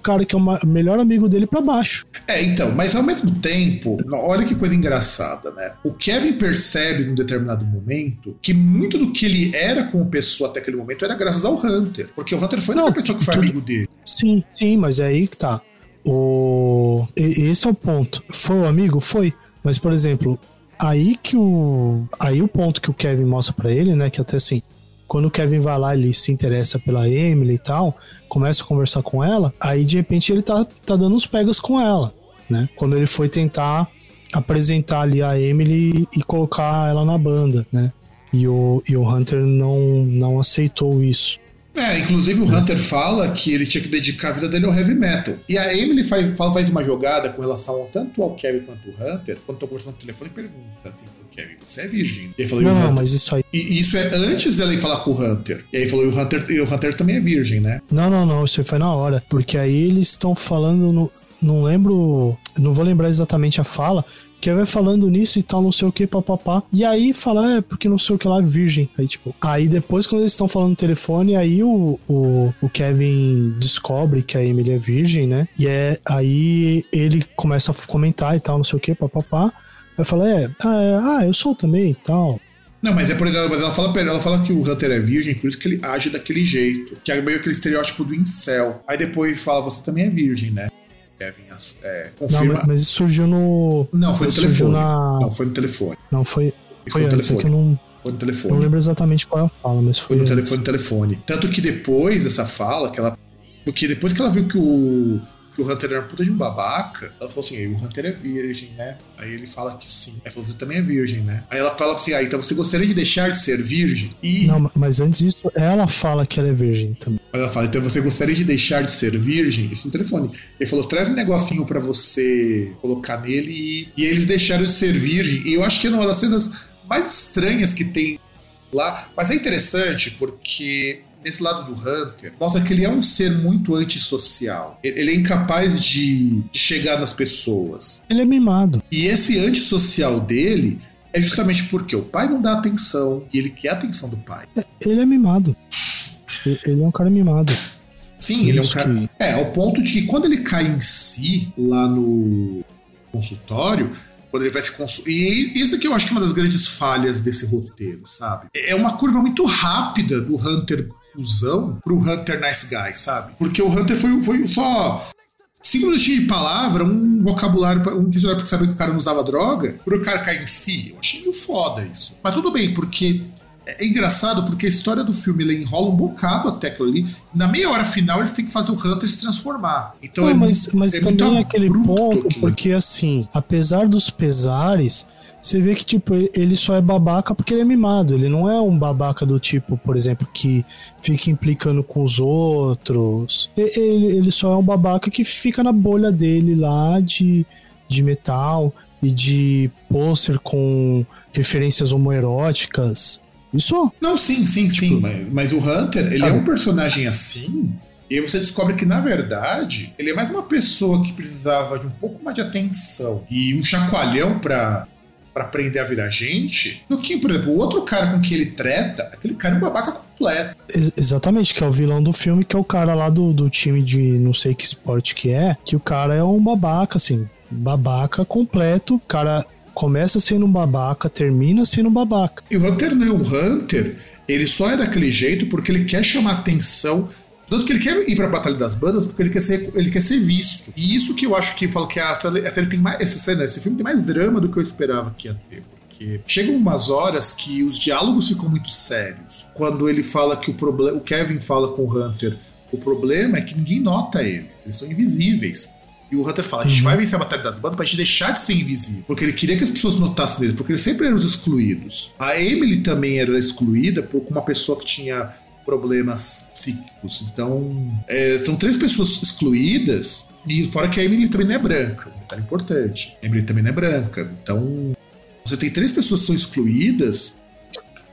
cara que é o melhor amigo dele pra baixo. É, então, mas ao mesmo tempo, olha que coisa engraçada, né? O Kevin percebe num determinado momento que muito do que ele era como pessoa até aquele momento era graças ao Hunter. Porque o Hunter foi a Não, única pessoa que foi tudo- amigo dele. Sim, sim, mas é aí que tá. O... Esse é o ponto. Foi o amigo? Foi. Mas, por exemplo, aí que o. Aí o ponto que o Kevin mostra pra ele, né? Que até assim, quando o Kevin vai lá, ele se interessa pela Emily e tal, começa a conversar com ela, aí de repente ele tá, tá dando uns pegas com ela, né? Quando ele foi tentar apresentar ali a Emily e colocar ela na banda, né? E o, e o Hunter não, não aceitou isso. É, inclusive o Hunter fala que ele tinha que dedicar a vida dele ao heavy metal. E a Emily faz, fala- faz uma jogada com relação tanto ao Kevin quanto ao Hunter, quando estão conversando no telefone, pergunta assim pro Kevin, você é virgem? E ele falou, e o Não, Hunter- mas isso aí. E isso é antes dela ir falar com o Hunter. E aí falou, e o Hunter, e o Hunter também é virgem, né? Não, não, não, isso aí foi na hora. Porque aí eles estão falando, no, não lembro, não vou lembrar exatamente a fala, que vai falando nisso e tal, não sei o que, papapá. E aí fala, é, porque não sei o que lá, virgem. Aí, tipo, aí depois, quando eles estão falando no telefone, aí o, o, o Kevin descobre que a Emily é virgem, né? E é aí ele começa a comentar e tal, não sei o que, papapá. Aí fala, é, ah, é, ah, eu sou também e tal. Não, mas é por mas ela fala, ela fala que o Hunter é virgem, por isso que ele age daquele jeito. Que é meio aquele estereótipo do incel. Aí depois fala, você também é virgem, né? Kevin é, confirma. Não, mas, isso surgiu no. Não, foi no telefone. Na... Não, foi no telefone. Não, foi. Foi, foi no é telefone. Não. Foi no telefone. Não lembro exatamente qual é a fala, mas foi. Foi no telefone, no telefone. Tanto que depois dessa fala, que ela. Porque depois que ela viu que o que o Hunter era uma puta de um babaca, ela falou assim: o Hunter é virgem, né? Aí ele fala que sim. Ela falou: você também é virgem, né? Aí ela fala assim: ah, então você gostaria de deixar de ser virgem? E. Não, mas antes disso, ela fala que ela é virgem também. Ela fala: então você gostaria de deixar de ser virgem? Isso no telefone. Ele falou: traz um negocinho para você colocar nele e... e eles deixaram de ser virgem. E eu acho que é uma das cenas mais estranhas que tem lá. Mas é interessante porque nesse lado do Hunter, mostra que ele é um ser muito antissocial. Ele é incapaz de chegar nas pessoas. Ele é mimado. E esse antissocial dele é justamente porque o pai não dá atenção e ele quer a atenção do pai. É, ele é mimado. Ele é um cara mimado. Sim, ele é um cara. Que... É, ao ponto de que quando ele cai em si lá no consultório, quando ele vai se consumir. E isso aqui eu acho que é uma das grandes falhas desse roteiro, sabe? É uma curva muito rápida do Hunter cuzão pro Hunter Nice Guy, sabe? Porque o Hunter foi, foi só cinco minutinhos de palavra, um vocabulário, um dicionário pra saber que o cara não usava droga, pro cara cair em si. Eu achei meio foda isso. Mas tudo bem, porque é engraçado porque a história do filme ele enrola um bocado até aquilo ali. Na meia hora final eles têm que fazer o Hunter se transformar. Então Não, é mas, mas é também é aquele ponto, porque assim, apesar dos pesares, você vê que, tipo, ele só é babaca porque ele é mimado. Ele não é um babaca do tipo, por exemplo, que fica implicando com os outros. Ele, ele só é um babaca que fica na bolha dele lá de, de metal e de pôster com referências homoeróticas. Isso? Não, sim, sim, tipo, sim. Mas, mas o Hunter, ele é um personagem assim. E aí você descobre que, na verdade, ele é mais uma pessoa que precisava de um pouco mais de atenção e um chacoalhão pra para aprender a virar gente, do que, por exemplo, o outro cara com que ele treta, aquele cara é um babaca completo. Ex exatamente, que é o vilão do filme, que é o cara lá do, do time de não sei que esporte que é, que o cara é um babaca, assim, babaca completo, o cara começa sendo um babaca, termina sendo um babaca. E o Hunter não, o Hunter, ele só é daquele jeito porque ele quer chamar atenção tanto que ele quer ir pra Batalha das Bandas porque ele quer ser, ele quer ser visto. E isso que eu acho que falo que a, a tem mais. Essa cena, esse filme tem mais drama do que eu esperava que ia ter. Porque chegam umas horas que os diálogos ficam muito sérios. Quando ele fala que o problema. O Kevin fala com o Hunter. O problema é que ninguém nota eles. Eles são invisíveis. E o Hunter fala: a gente uhum. vai vencer a Batalha das Bandas pra gente deixar de ser invisível. Porque ele queria que as pessoas notassem ele, porque eles sempre eram os excluídos. A Emily também era excluída por uma pessoa que tinha problemas psíquicos. Então, é, são três pessoas excluídas, e fora que a Emily também não é branca, um detalhe importante. A Emily também não é branca. Então, você tem três pessoas que são excluídas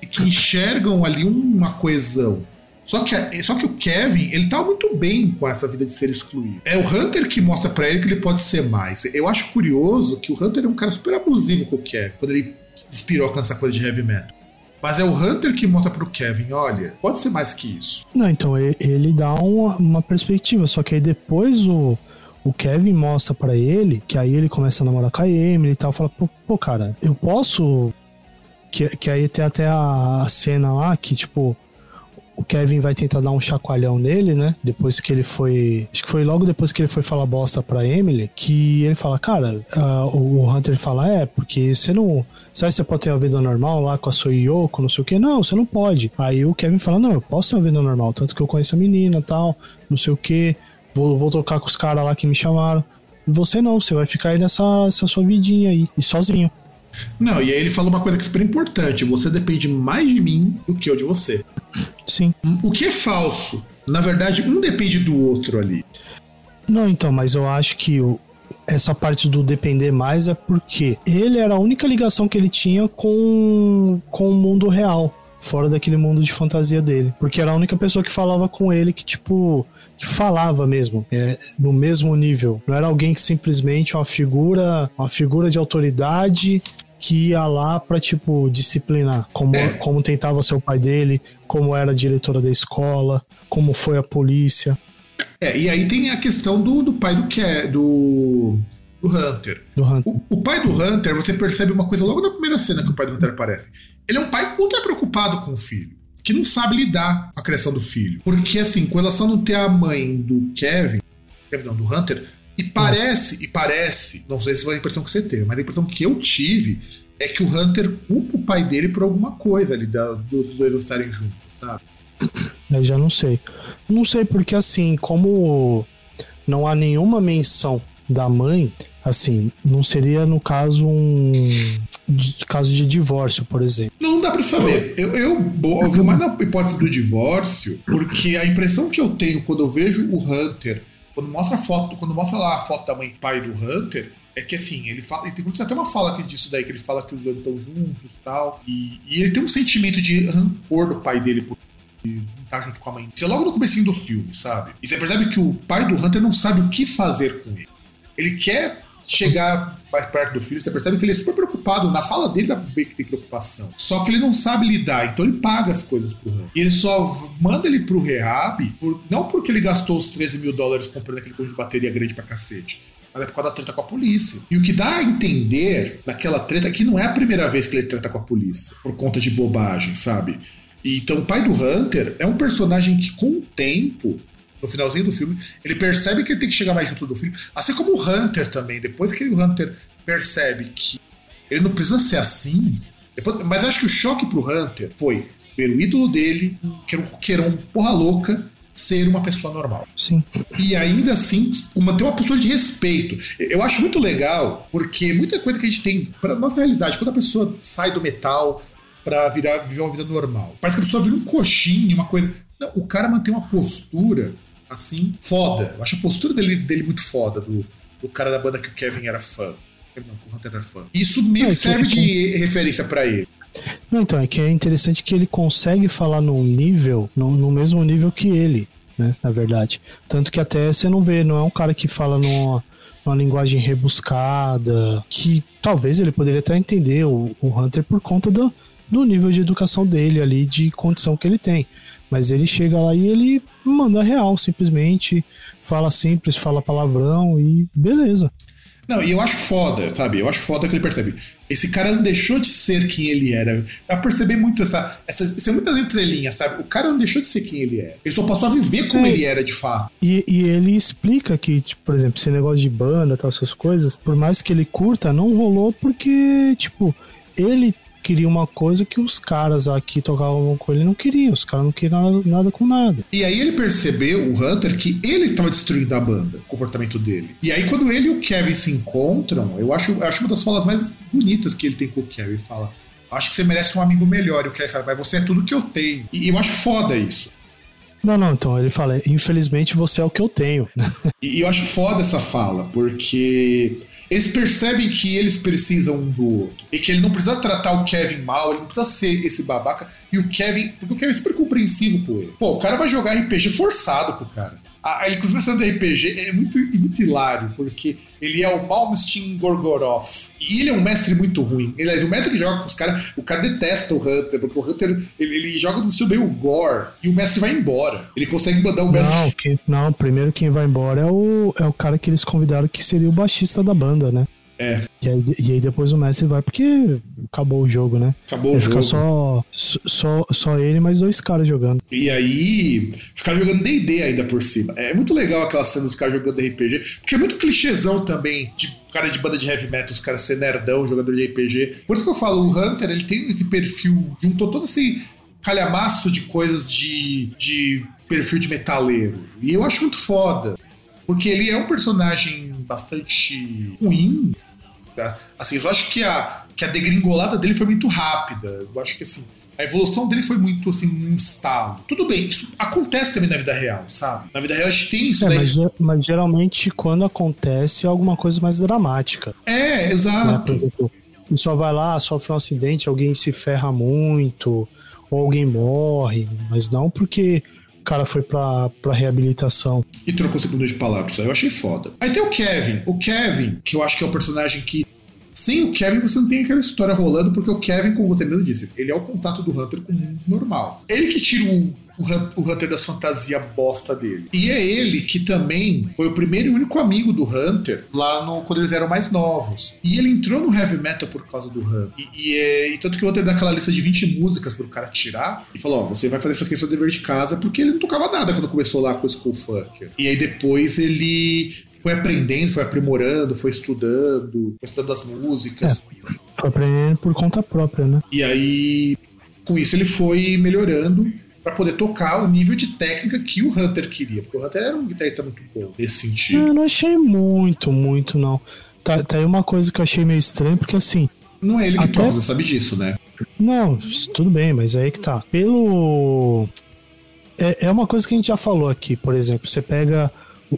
e que enxergam ali uma coesão. Só que, a, só que o Kevin, ele tá muito bem com essa vida de ser excluído. É o Hunter que mostra para ele que ele pode ser mais. Eu acho curioso que o Hunter é um cara super abusivo com o Kevin, quando ele despiroca nessa coisa de heavy metal. Mas é o Hunter que mostra pro Kevin, olha, pode ser mais que isso. Não, então ele dá uma, uma perspectiva, só que aí depois o, o Kevin mostra para ele, que aí ele começa a namorar com a Emily e tal, fala, pô, pô cara, eu posso... Que, que aí tem até a, a cena lá que, tipo, o Kevin vai tentar dar um chacoalhão nele, né? Depois que ele foi. Acho que foi logo depois que ele foi falar bosta pra Emily, que ele fala, cara, uh, o Hunter fala, é, porque você não. Sabe você pode ter uma vida normal lá com a sua Yoko, não sei o que? Não, você não pode. Aí o Kevin fala, não, eu posso ter uma vida normal, tanto que eu conheço a menina tal, não sei o que, vou, vou trocar com os caras lá que me chamaram. Você não, você vai ficar aí nessa, nessa sua vidinha aí, e sozinho. Não, e aí ele fala uma coisa que é super importante: você depende mais de mim do que eu de você. Sim. O que é falso? Na verdade, um depende do outro ali. Não, então, mas eu acho que o, essa parte do depender mais é porque ele era a única ligação que ele tinha com, com o mundo real, fora daquele mundo de fantasia dele. Porque era a única pessoa que falava com ele que, tipo, que falava mesmo, é, no mesmo nível. Não era alguém que simplesmente uma figura, uma figura de autoridade que ia lá para tipo disciplinar, como, é. como tentava ser o pai dele, como era a diretora da escola, como foi a polícia. É, e aí tem a questão do, do pai do que do do Hunter. Do Hunter. O, o pai do Hunter, você percebe uma coisa logo na primeira cena que o pai do Hunter aparece. Ele é um pai ultra preocupado com o filho. Que não sabe lidar com a criação do filho. Porque, assim, com relação a não ter a mãe do Kevin, Kevin não, do Hunter, e parece, e parece, não sei se foi a impressão que você teve, mas a impressão que eu tive é que o Hunter culpa o pai dele por alguma coisa ali, da, dos dois estarem juntos, sabe? Eu já não sei. Não sei porque, assim, como não há nenhuma menção da mãe, assim, não seria no caso um de- caso de divórcio, por exemplo. Não, dá pra saber. Eu, eu, vou mais na hipótese do divórcio, porque a impressão que eu tenho quando eu vejo o Hunter, quando mostra foto, quando mostra lá a foto da mãe e pai do Hunter, é que assim, ele fala, ele tem até uma fala aqui disso daí, que ele fala que os dois estão juntos e tal, e, ele tem um sentimento de rancor do pai dele por não estar junto com a mãe. Isso é logo no comecinho do filme, sabe? E você percebe que o pai do Hunter não sabe o que fazer com ele. Ele quer chegar mais perto do filho, você percebe que ele é super preocupado. Na fala dele dá pra ver que tem preocupação. Só que ele não sabe lidar, então ele paga as coisas pro Hunter. E ele só manda ele pro rehab, por- não porque ele gastou os 13 mil dólares comprando aquele conjunto de bateria grande pra cacete. Mas é por causa da treta com a polícia. E o que dá a entender daquela treta é que não é a primeira vez que ele treta com a polícia, por conta de bobagem, sabe? Então o pai do Hunter é um personagem que, com o tempo, no finalzinho do filme, ele percebe que ele tem que chegar mais junto do filho. Assim como o Hunter também, depois que o Hunter percebe que ele não precisa ser assim. depois- mas acho que o choque pro Hunter foi ver o ídolo dele, que era um roqueirão porra louca, ser uma pessoa normal Sim. e ainda assim manter uma postura de respeito. Eu acho muito legal, porque muita coisa que a gente tem para nossa realidade, quando a pessoa sai do metal pra virar viver uma vida normal, parece que a pessoa vira um coxinho, uma coisa. Não, o cara mantém uma postura assim foda. Eu acho a postura dele, dele muito foda do, do cara da banda que o Kevin era fã. Não, o Hunter era fã. Isso meio É, que que serve de referência pra ele. Não, então, é que é interessante que ele consegue falar num nível, no, no mesmo nível que ele, né? Na verdade. Tanto que até você não vê, não é um cara que fala numa, numa linguagem rebuscada, que talvez ele poderia até entender o, o Hunter por conta do, do nível de educação dele ali, de condição que ele tem. Mas ele chega lá e ele manda real, simplesmente, fala simples, fala palavrão e beleza. Não, e eu acho foda, sabe? Eu acho foda que ele percebe. Esse cara não deixou de ser quem ele era. Dá pra perceber muito essa. essa são muitas entrelinhas, sabe? O cara não deixou de ser quem ele era. Ele só passou a viver como É. ele era de fato. E, e ele explica que, tipo, por exemplo, esse negócio de banda, tal, essas coisas, por mais que ele curta, não rolou porque, tipo, ele queria uma coisa que os caras aqui tocavam com ele não queriam. Os caras não queriam nada, nada com nada. E aí ele percebeu, o Hunter, que ele tava destruindo a banda, o comportamento dele. E aí quando ele e o Kevin se encontram, eu acho, eu acho uma das falas mais bonitas que ele tem com o Kevin. Fala, acho que você merece um amigo melhor. E o Kevin fala, mas você é tudo que eu tenho. E eu acho foda isso. Não, não, então ele fala, infelizmente você é o que eu tenho. E eu acho foda essa fala, porque eles percebem que eles precisam um do outro. E que ele não precisa tratar o Kevin mal, ele não precisa ser esse babaca. E o Kevin, porque o Kevin é super compreensivo com ele. Pô, o cara vai jogar RPG forçado com o cara. A, a, inclusive, essa do RPG é muito, muito hilário, porque ele é o Malmsteen Gorgoroth. E ele é um mestre muito ruim. Aliás, o mestre que joga com os caras, o cara detesta o Hunter, porque o Hunter ele, ele joga no estilo meio gore, e o mestre vai embora. Ele consegue mandar o mestre. Não, que, não, primeiro quem vai embora é o, é o cara que eles convidaram que seria o baixista da banda, né? É. E aí, e aí depois o mestre vai porque acabou o jogo, né? Acabou o ficar jogo. só, só, só ele e mais dois caras jogando. E aí, caras jogando DD ainda por cima. É muito legal aquela cena dos caras jogando RPG, porque é muito clichêzão também de cara de banda de heavy metal, os caras ser nerdão, jogador de RPG. Por isso que eu falo, o Hunter, ele tem esse perfil, juntou todo esse calhamaço de coisas de, de perfil de metaleiro. E eu acho muito foda, porque ele é um personagem bastante ruim? Assim, eu acho que a, que a degringolada dele foi muito rápida. Eu acho que assim, a evolução dele foi muito assim, um instalo. Tudo bem, isso acontece também na vida real, sabe? Na vida real a gente tem isso É, daí. mas, mas geralmente quando acontece é alguma coisa mais dramática. É, Né? exato. Por exemplo, e só vai lá, sofre um acidente, alguém se ferra muito, ou alguém morre, mas não porque cara foi pra, pra reabilitação. E trocou segundo de palavras, eu achei foda. Aí tem o Kevin. O Kevin, que eu acho que é o personagem que. Sem o Kevin, você não tem aquela história rolando, porque o Kevin, como você mesmo disse, ele é o contato do Hunter com o mundo normal. Ele que tira o, o, Hunter das fantasias bosta dele. E é ele que também foi o primeiro e único amigo do Hunter lá no quando eles eram mais novos. E ele entrou no heavy metal por causa do Hunter. E, e, é, e tanto que o Hunter dá aquela lista de 20 músicas pro cara tirar e falou: Ó, você vai fazer isso aqui seu dever de casa, porque ele não tocava nada quando começou lá com o Skullfucker. E aí depois ele foi aprendendo, foi aprimorando, foi estudando, foi estudando as músicas. É, foi aprendendo por conta própria, né? E aí, com isso, ele foi melhorando para poder tocar o nível de técnica que o Hunter queria. Porque o Hunter era um guitarrista muito bom nesse sentido. Eu não achei muito, muito, não. Tá, tá aí uma coisa que eu achei meio estranho, porque assim. Não é ele que até... toca, você sabe disso, né? Não, tudo bem, mas aí que tá. Pelo. É, é uma coisa que a gente já falou aqui, por exemplo. Você pega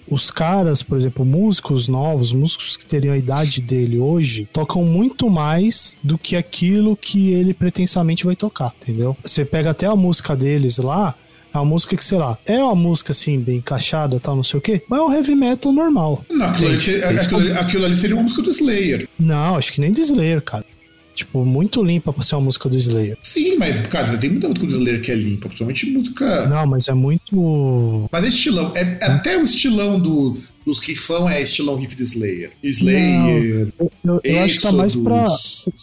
os caras, por exemplo, músicos novos, músicos que teriam a idade dele hoje, tocam muito mais do que aquilo que ele pretensamente vai tocar, entendeu? Você pega até a música deles lá, é uma música que, sei lá, é uma música assim, bem encaixada tal, não sei o quê, mas é um heavy metal normal. Não, aquilo, ali, aquilo, aquilo ali seria uma música do Slayer. Não, acho que nem do Slayer, cara. Tipo, muito limpa pra ser uma música do Slayer. Sim, mas, cara, tem muita música do Slayer que é limpa, principalmente música. Não, mas é muito. Mas é estilão. É, é. Até o estilão do, dos rifão é estilão riff de Slayer. Slayer. Não, eu, eu, eu acho que tá mais pra.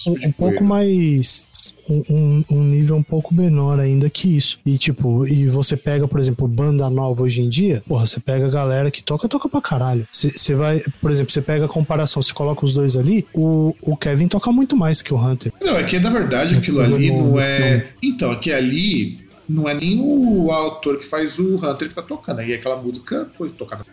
Um, um pouco mais um, um, nível um pouco menor ainda que isso. E tipo, e você pega, por exemplo, banda nova hoje em dia, porra, você pega a galera que toca, toca pra caralho. Você vai, por exemplo, você pega a comparação, você coloca os dois ali, o, o Kevin toca muito mais que o Hunter. Não, é que na verdade aquilo ali não é. Então, aqui ali não é nem o autor que faz o Hunter que tá tocando. Aí aquela música foi tocada.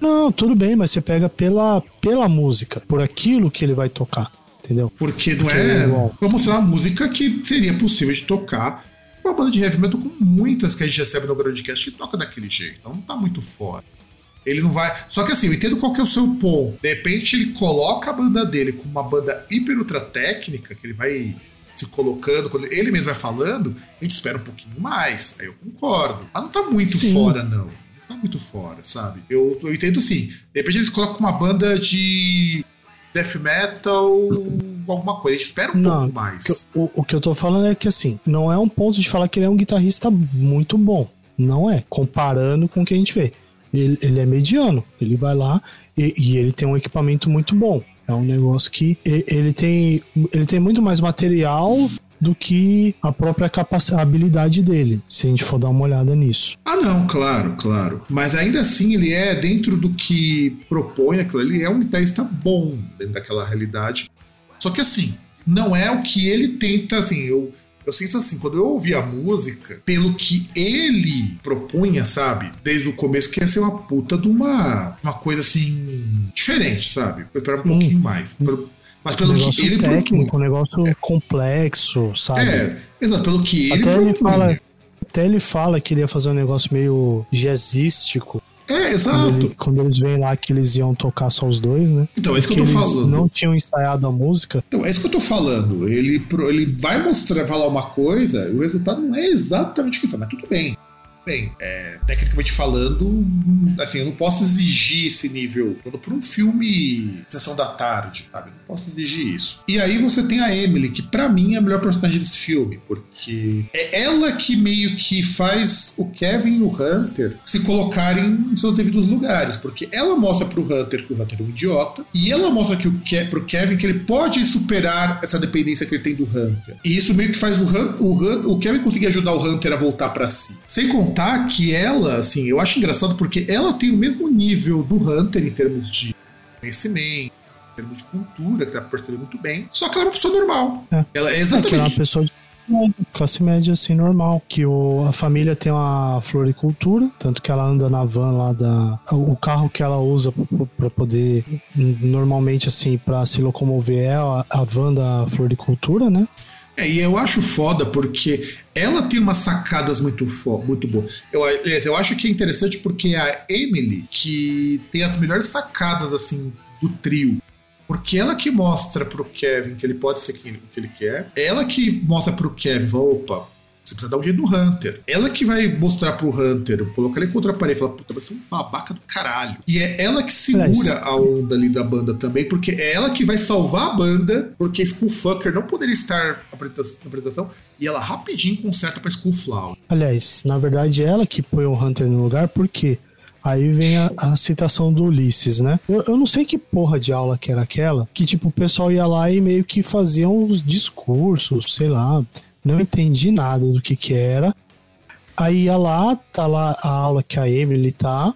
Não, tudo bem, mas você pega pela, pela música, por aquilo que ele vai tocar entendeu? Porque não Porque é. Pra mostrar uma música que seria possível de tocar. Uma banda de heavy metal com muitas que a gente recebe no Groundcast que toca daquele jeito. Então não tá muito fora. Ele não vai. Só que assim, eu entendo qual que é o seu ponto. De repente ele coloca a banda dele com uma banda hiper ultra técnica, que ele vai se colocando, quando ele mesmo vai falando, a gente espera um pouquinho mais. Aí eu concordo. Mas não tá muito Sim. fora, não. Não tá muito fora, sabe? Eu, eu entendo assim. De repente eles colocam uma banda de death metal, alguma coisa. Espera um não, pouco mais. O, o que eu tô falando é que, assim, não é um ponto de falar que ele é um guitarrista muito bom. Não é. Comparando com o que a gente vê. Ele, ele é mediano. Ele vai lá e, e ele tem um equipamento muito bom. É um negócio que ele tem, ele tem muito mais material do que a própria capacidade, habilidade dele, se a gente for dar uma olhada nisso. Ah, não, claro, claro. Mas ainda assim, ele é, dentro do que propõe aquilo, ele é um guitarrista bom dentro daquela realidade. Só que assim, não é o que ele tenta, assim, eu. Eu sinto assim, quando eu ouvi a música, pelo que ele propunha, sabe? Desde o começo, que ia ser uma puta de uma, uma coisa assim. diferente, sabe? Eu esperava um pouquinho mais. Mas pelo um que ele técnico, propõe. um negócio é. complexo, sabe? É, exato, pelo que ele até ele fala Até ele fala que ele ia fazer um negócio meio jazzístico. É, exato. Quando, ele, quando, eles veem lá que eles iam tocar só os dois, né? Então, é isso que eu tô eles falando. não tinham ensaiado a música. Então, é isso que eu tô falando. Ele, ele vai mostrar, falar uma coisa, e o resultado não é exatamente o que foi, mas tudo bem. Bem, é, tecnicamente falando, assim, eu não posso exigir esse nível todo por um filme Sessão da Tarde, sabe? Não posso exigir isso. E aí você tem a Emily, que para mim é a melhor personagem desse filme, porque é ela que meio que faz o Kevin e o Hunter se colocarem em seus devidos lugares, porque ela mostra pro Hunter que o Hunter é um idiota, e ela mostra que o Ke pro Kevin que ele pode superar essa dependência que ele tem do Hunter. E isso meio que faz o, Hun o, Hun o Kevin conseguir ajudar o Hunter a voltar para si. Sem contar que ela, assim, eu acho engraçado porque ela tem o mesmo nível do Hunter em termos de conhecimento, em termos de cultura, que dá pra perceber muito bem. Só que ela é uma pessoa normal. É. Ela é exatamente. É que ela é uma pessoa de classe média assim normal que o, a família tem uma floricultura tanto que ela anda na van lá da o carro que ela usa para poder normalmente assim para se locomover é a, a van da floricultura né é, e eu acho foda porque ela tem umas sacadas muito, muito boas. Eu, eu acho que é interessante porque é a Emily que tem as melhores sacadas, assim, do trio. Porque ela que mostra pro Kevin que ele pode ser quem, que ele quer. Ela que mostra pro Kevin, opa, Você precisa dar um jeito no Hunter. Ela que vai mostrar pro Hunter, colocar ele contra a parede e falar, puta, você é um babaca do caralho. E é ela que segura a onda ali da banda também, porque é ela que vai salvar a banda, porque Skullfucker não poderia estar na apresentação, e ela rapidinho conserta pra Skullflower. Aliás, na verdade, é ela que põe o Hunter no lugar, porque Aí vem a, a, citação do Ulisses, né? Eu, eu, não sei que porra de aula que era aquela, que tipo, o pessoal ia lá e meio que fazia uns discursos, sei lá, não entendi nada do que que era. Aí ia lá, tá lá a aula que a Emily tá,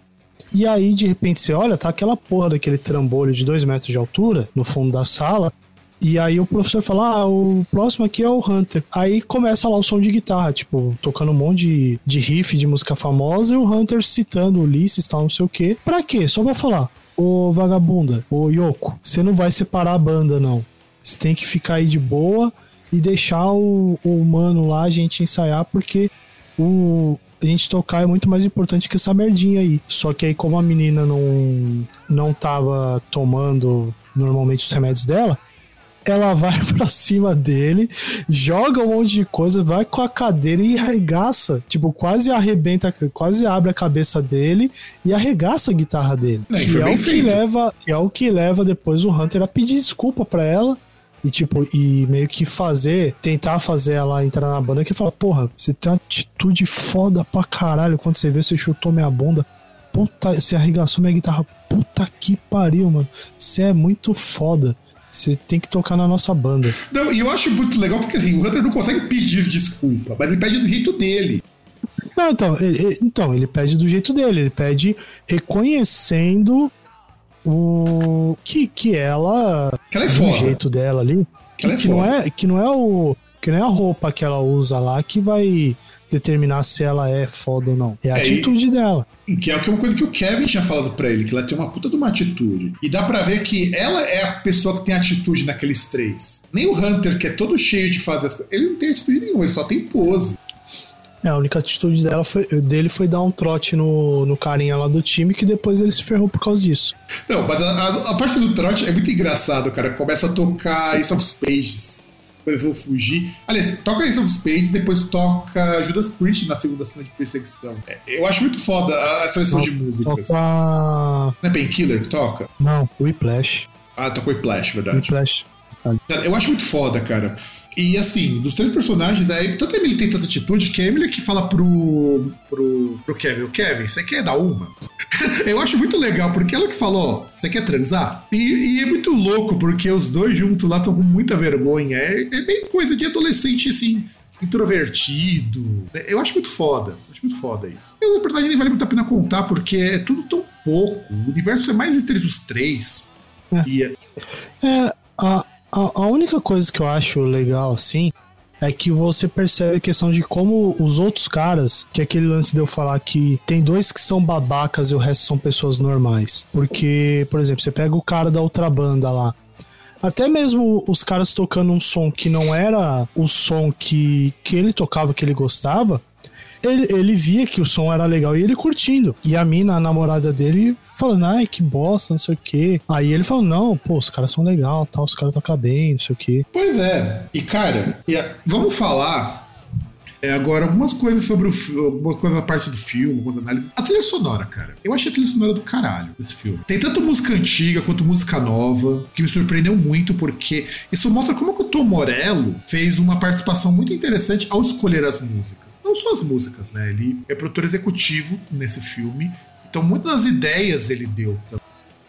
e aí de repente você olha, tá aquela porra daquele trambolho de dois metros de altura no fundo da sala, e aí o professor fala: Ah, o próximo aqui é o Hunter. Aí começa lá o som de guitarra, tipo, tocando um monte de, de riff de música famosa e o Hunter citando Ulisses tal, não sei o quê. Pra quê? Só pra falar. Ô vagabunda, ô Yoko, você não vai separar a banda, não. Você tem que ficar aí de boa e deixar o, o humano lá, a gente ensaiar, porque o, a gente tocar é muito mais importante que essa merdinha aí. Só que aí, como a menina não, não tava tomando normalmente os remédios dela, ela vai pra cima dele, joga um monte de coisa, vai com a cadeira e arregaça. Tipo, quase arrebenta, quase abre a cabeça dele e arregaça a guitarra dele. É, que, é o que, leva, que é o que leva depois o Hunter a pedir desculpa pra ela. E tipo, e meio que fazer, tentar fazer ela entrar na banda que fala, porra, você tem uma atitude foda pra caralho quando você vê, você chutou minha bunda. Puta, você arregaçou minha guitarra. Puta que pariu, mano. Você é muito foda. Você tem que tocar na nossa banda. Não, e eu acho muito legal porque assim, o Hunter não consegue pedir desculpa, mas ele pede do jeito dele. Não, então, ele, então, ele pede do jeito dele, ele pede reconhecendo o que, que ela. Que ela é foda. O jeito dela ali. Que, que, é que não é, que não é o. Que não é a roupa que ela usa lá que vai determinar se ela é foda ou não. É a é, atitude e, dela. Que é uma coisa que o Kevin tinha falado para ele, que ela tem uma puta de uma atitude. E dá para ver que ela é a pessoa que tem atitude naqueles três. Nem o Hunter, que é todo cheio de fazer as coisas, ele não tem atitude nenhuma, ele só tem pose. É, a única atitude dela foi, dele foi dar um trote no, no carinha lá do time que depois ele se ferrou por causa disso. Não, mas a, a, a parte do trote é muito engraçado, cara. Começa a tocar Ace of Pages eles vão fugir. Aliás, toca Ace of Spades, depois toca Judas Priest na segunda cena de perseguição. É, eu acho muito foda a seleção de músicas. Toca... Não é Painkiller que toca? Não, Whiplash. Ah, toca Whiplash, verdade. Whiplash. Eu acho muito foda, cara. E assim, dos três personagens, aí, tanto a Emily tem tanta atitude que a Emily que fala pro, pro, pro Kevin: Kevin, você quer dar uma? eu acho muito legal, porque ela que falou: Você quer transar? E, e, é muito louco, porque os dois juntos lá estão com muita vergonha. É, é bem coisa de adolescente, assim, introvertido. Eu acho muito foda. Acho muito foda isso. E na verdade nem vale muito a pena contar, porque é tudo tão pouco. O universo é mais entre os três. É. E é... é a, a, a única coisa que eu acho legal, assim, é que você percebe a questão de como os outros caras, que é aquele lance de eu falar que tem dois que são babacas e o resto são pessoas normais. Porque, por exemplo, você pega o cara da outra banda lá. Até mesmo os caras tocando um som que não era o som que, que ele tocava, que ele gostava, ele, ele via que o som era legal e ele curtindo. E a mina, a namorada dele, falando, ai, que bosta, não sei o quê. Aí ele falou, não, pô, os caras são legal, tal, os caras tocam bem, não sei o quê. Pois é. E, cara, vamos falar é, agora, algumas coisas sobre o algumas coisas da parte do filme, algumas análises. A trilha sonora, cara. Eu achei a trilha sonora do caralho desse filme. Tem tanto música antiga quanto música nova, que me surpreendeu muito, porque isso mostra como que o Tom Morello fez uma participação muito interessante ao escolher as músicas não só as músicas, né? Ele é produtor executivo nesse filme, então muitas das ideias ele deu.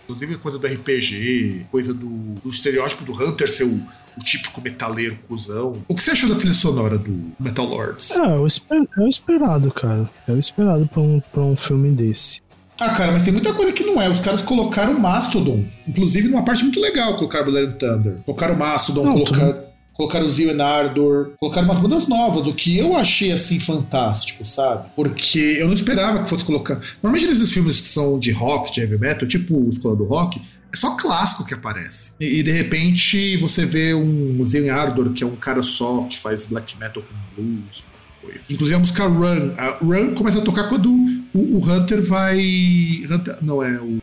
Inclusive coisa do RPG, coisa do, do estereótipo do Hunter ser o, o, típico metaleiro cuzão. O que você achou da trilha sonora do Metal Lords? É, o, esper, é o esperado, cara. É o esperado pra um, pra um filme desse. Ah, cara, mas tem muita coisa que não é. Os caras colocaram Mastodon. Inclusive, numa parte muito legal, colocaram Blood and Thunder. Colocaram Mastodon, não, colocaram colocaram o Zio Ardor, colocaram umas bandas novas, o que eu achei assim fantástico, sabe? Porque eu não esperava que fosse colocar. Normalmente nesses filmes que são de rock, de heavy metal, tipo o Escola do Rock, é só clássico que aparece. E, e de repente você vê um Zio Ardor, que é um cara só que faz black metal com blues. Inclusive a música Run. A Run começa a tocar quando o, o Hunter vai. Hunter, não, é o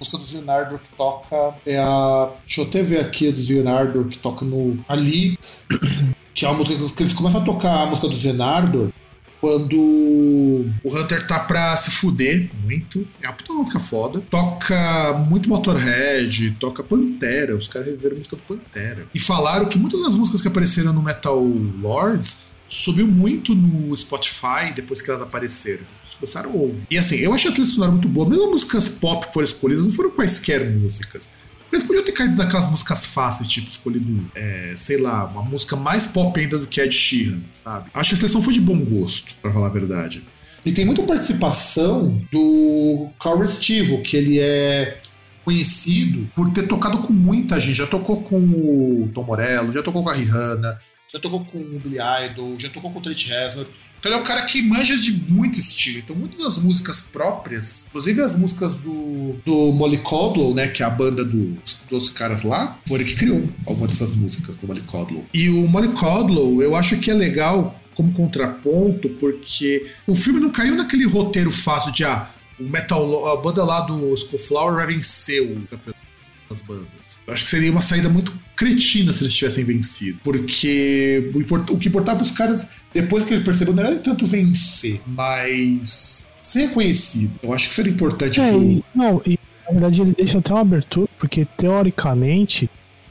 música do Zionardor que toca é a. Deixa eu até ver aqui a do Zionardor que toca no. Ali. Que é uma música que eles começam a tocar a música do Zenardo quando o Hunter tá pra se fuder muito. É uma puta música foda. Toca muito Motorhead, toca Pantera. Os caras reviveram a música do Pantera. E falaram que muitas das músicas que apareceram no Metal Lords subiu muito no Spotify depois que elas apareceram. As começaram a ouvir. E assim, eu achei a trilha sonora muito boa. Mesmo as músicas pop que foram escolhidas não foram quaisquer músicas. Eles podiam ter caído naquelas músicas fáceis, tipo, escolhido, é, sei lá, uma música mais pop ainda do que Ed Sheeran, sabe? Acho que a seleção foi de bom gosto, para falar a verdade. E tem muita participação do Carl Restivo, que ele é conhecido por ter tocado com muita gente. Já tocou com o Tom Morello, já tocou com a Rihanna, já tocou com o Billy Idol, já tocou com o Trent Reznor. Então ele é um cara que manja de muito estilo. Então muitas das músicas próprias, inclusive as músicas do, do Molly Codlow, né, que é a banda dos, dos caras lá, foi ele que criou algumas dessas músicas do Molly Codlow. E o Molly Codlow, eu acho que é legal como contraponto, porque o filme não caiu naquele roteiro fácil de ah, o metal, a banda lá do Skullflower vai vencer o campeonato das bandas. Eu acho que seria uma saída muito cretina se eles tivessem vencido. Porque o, que importava para os caras, depois que ele percebeu, não era tanto vencer, mas ser reconhecido. Eu acho que seria importante. É, pro... não, e na verdade ele deixa até uma abertura, porque teoricamente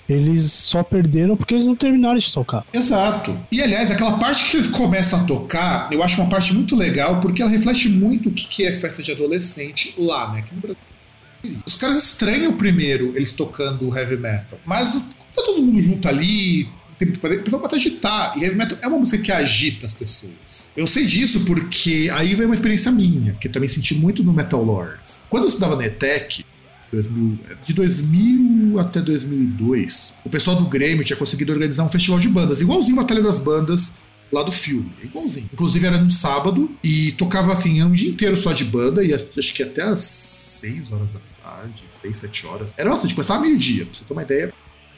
eles só perderam porque eles não terminaram de tocar. Exato. E aliás, aquela parte que eles começam a tocar, eu acho uma parte muito legal, porque ela reflete muito o que é festa de adolescente lá, né? Aqui no Brasil. Os caras estranham primeiro eles tocando heavy metal, mas tá todo mundo junto ali, tem muito poder, o pessoal pode agitar. E heavy metal é uma música que agita as pessoas. Eu sei disso porque aí vem uma experiência minha, que eu também senti muito no Metal Lords. Quando eu estudava na ETEC, de 2000 até 2002, o pessoal do Grêmio tinha conseguido organizar um festival de bandas, igualzinho a Batalha das Bandas lá do filme. É igualzinho. Inclusive era no sábado e tocava assim um dia inteiro só de banda, e acho que até às 6 horas da tarde, 6, 7 horas. Era bastante, começava meio-dia, pra você ter uma ideia.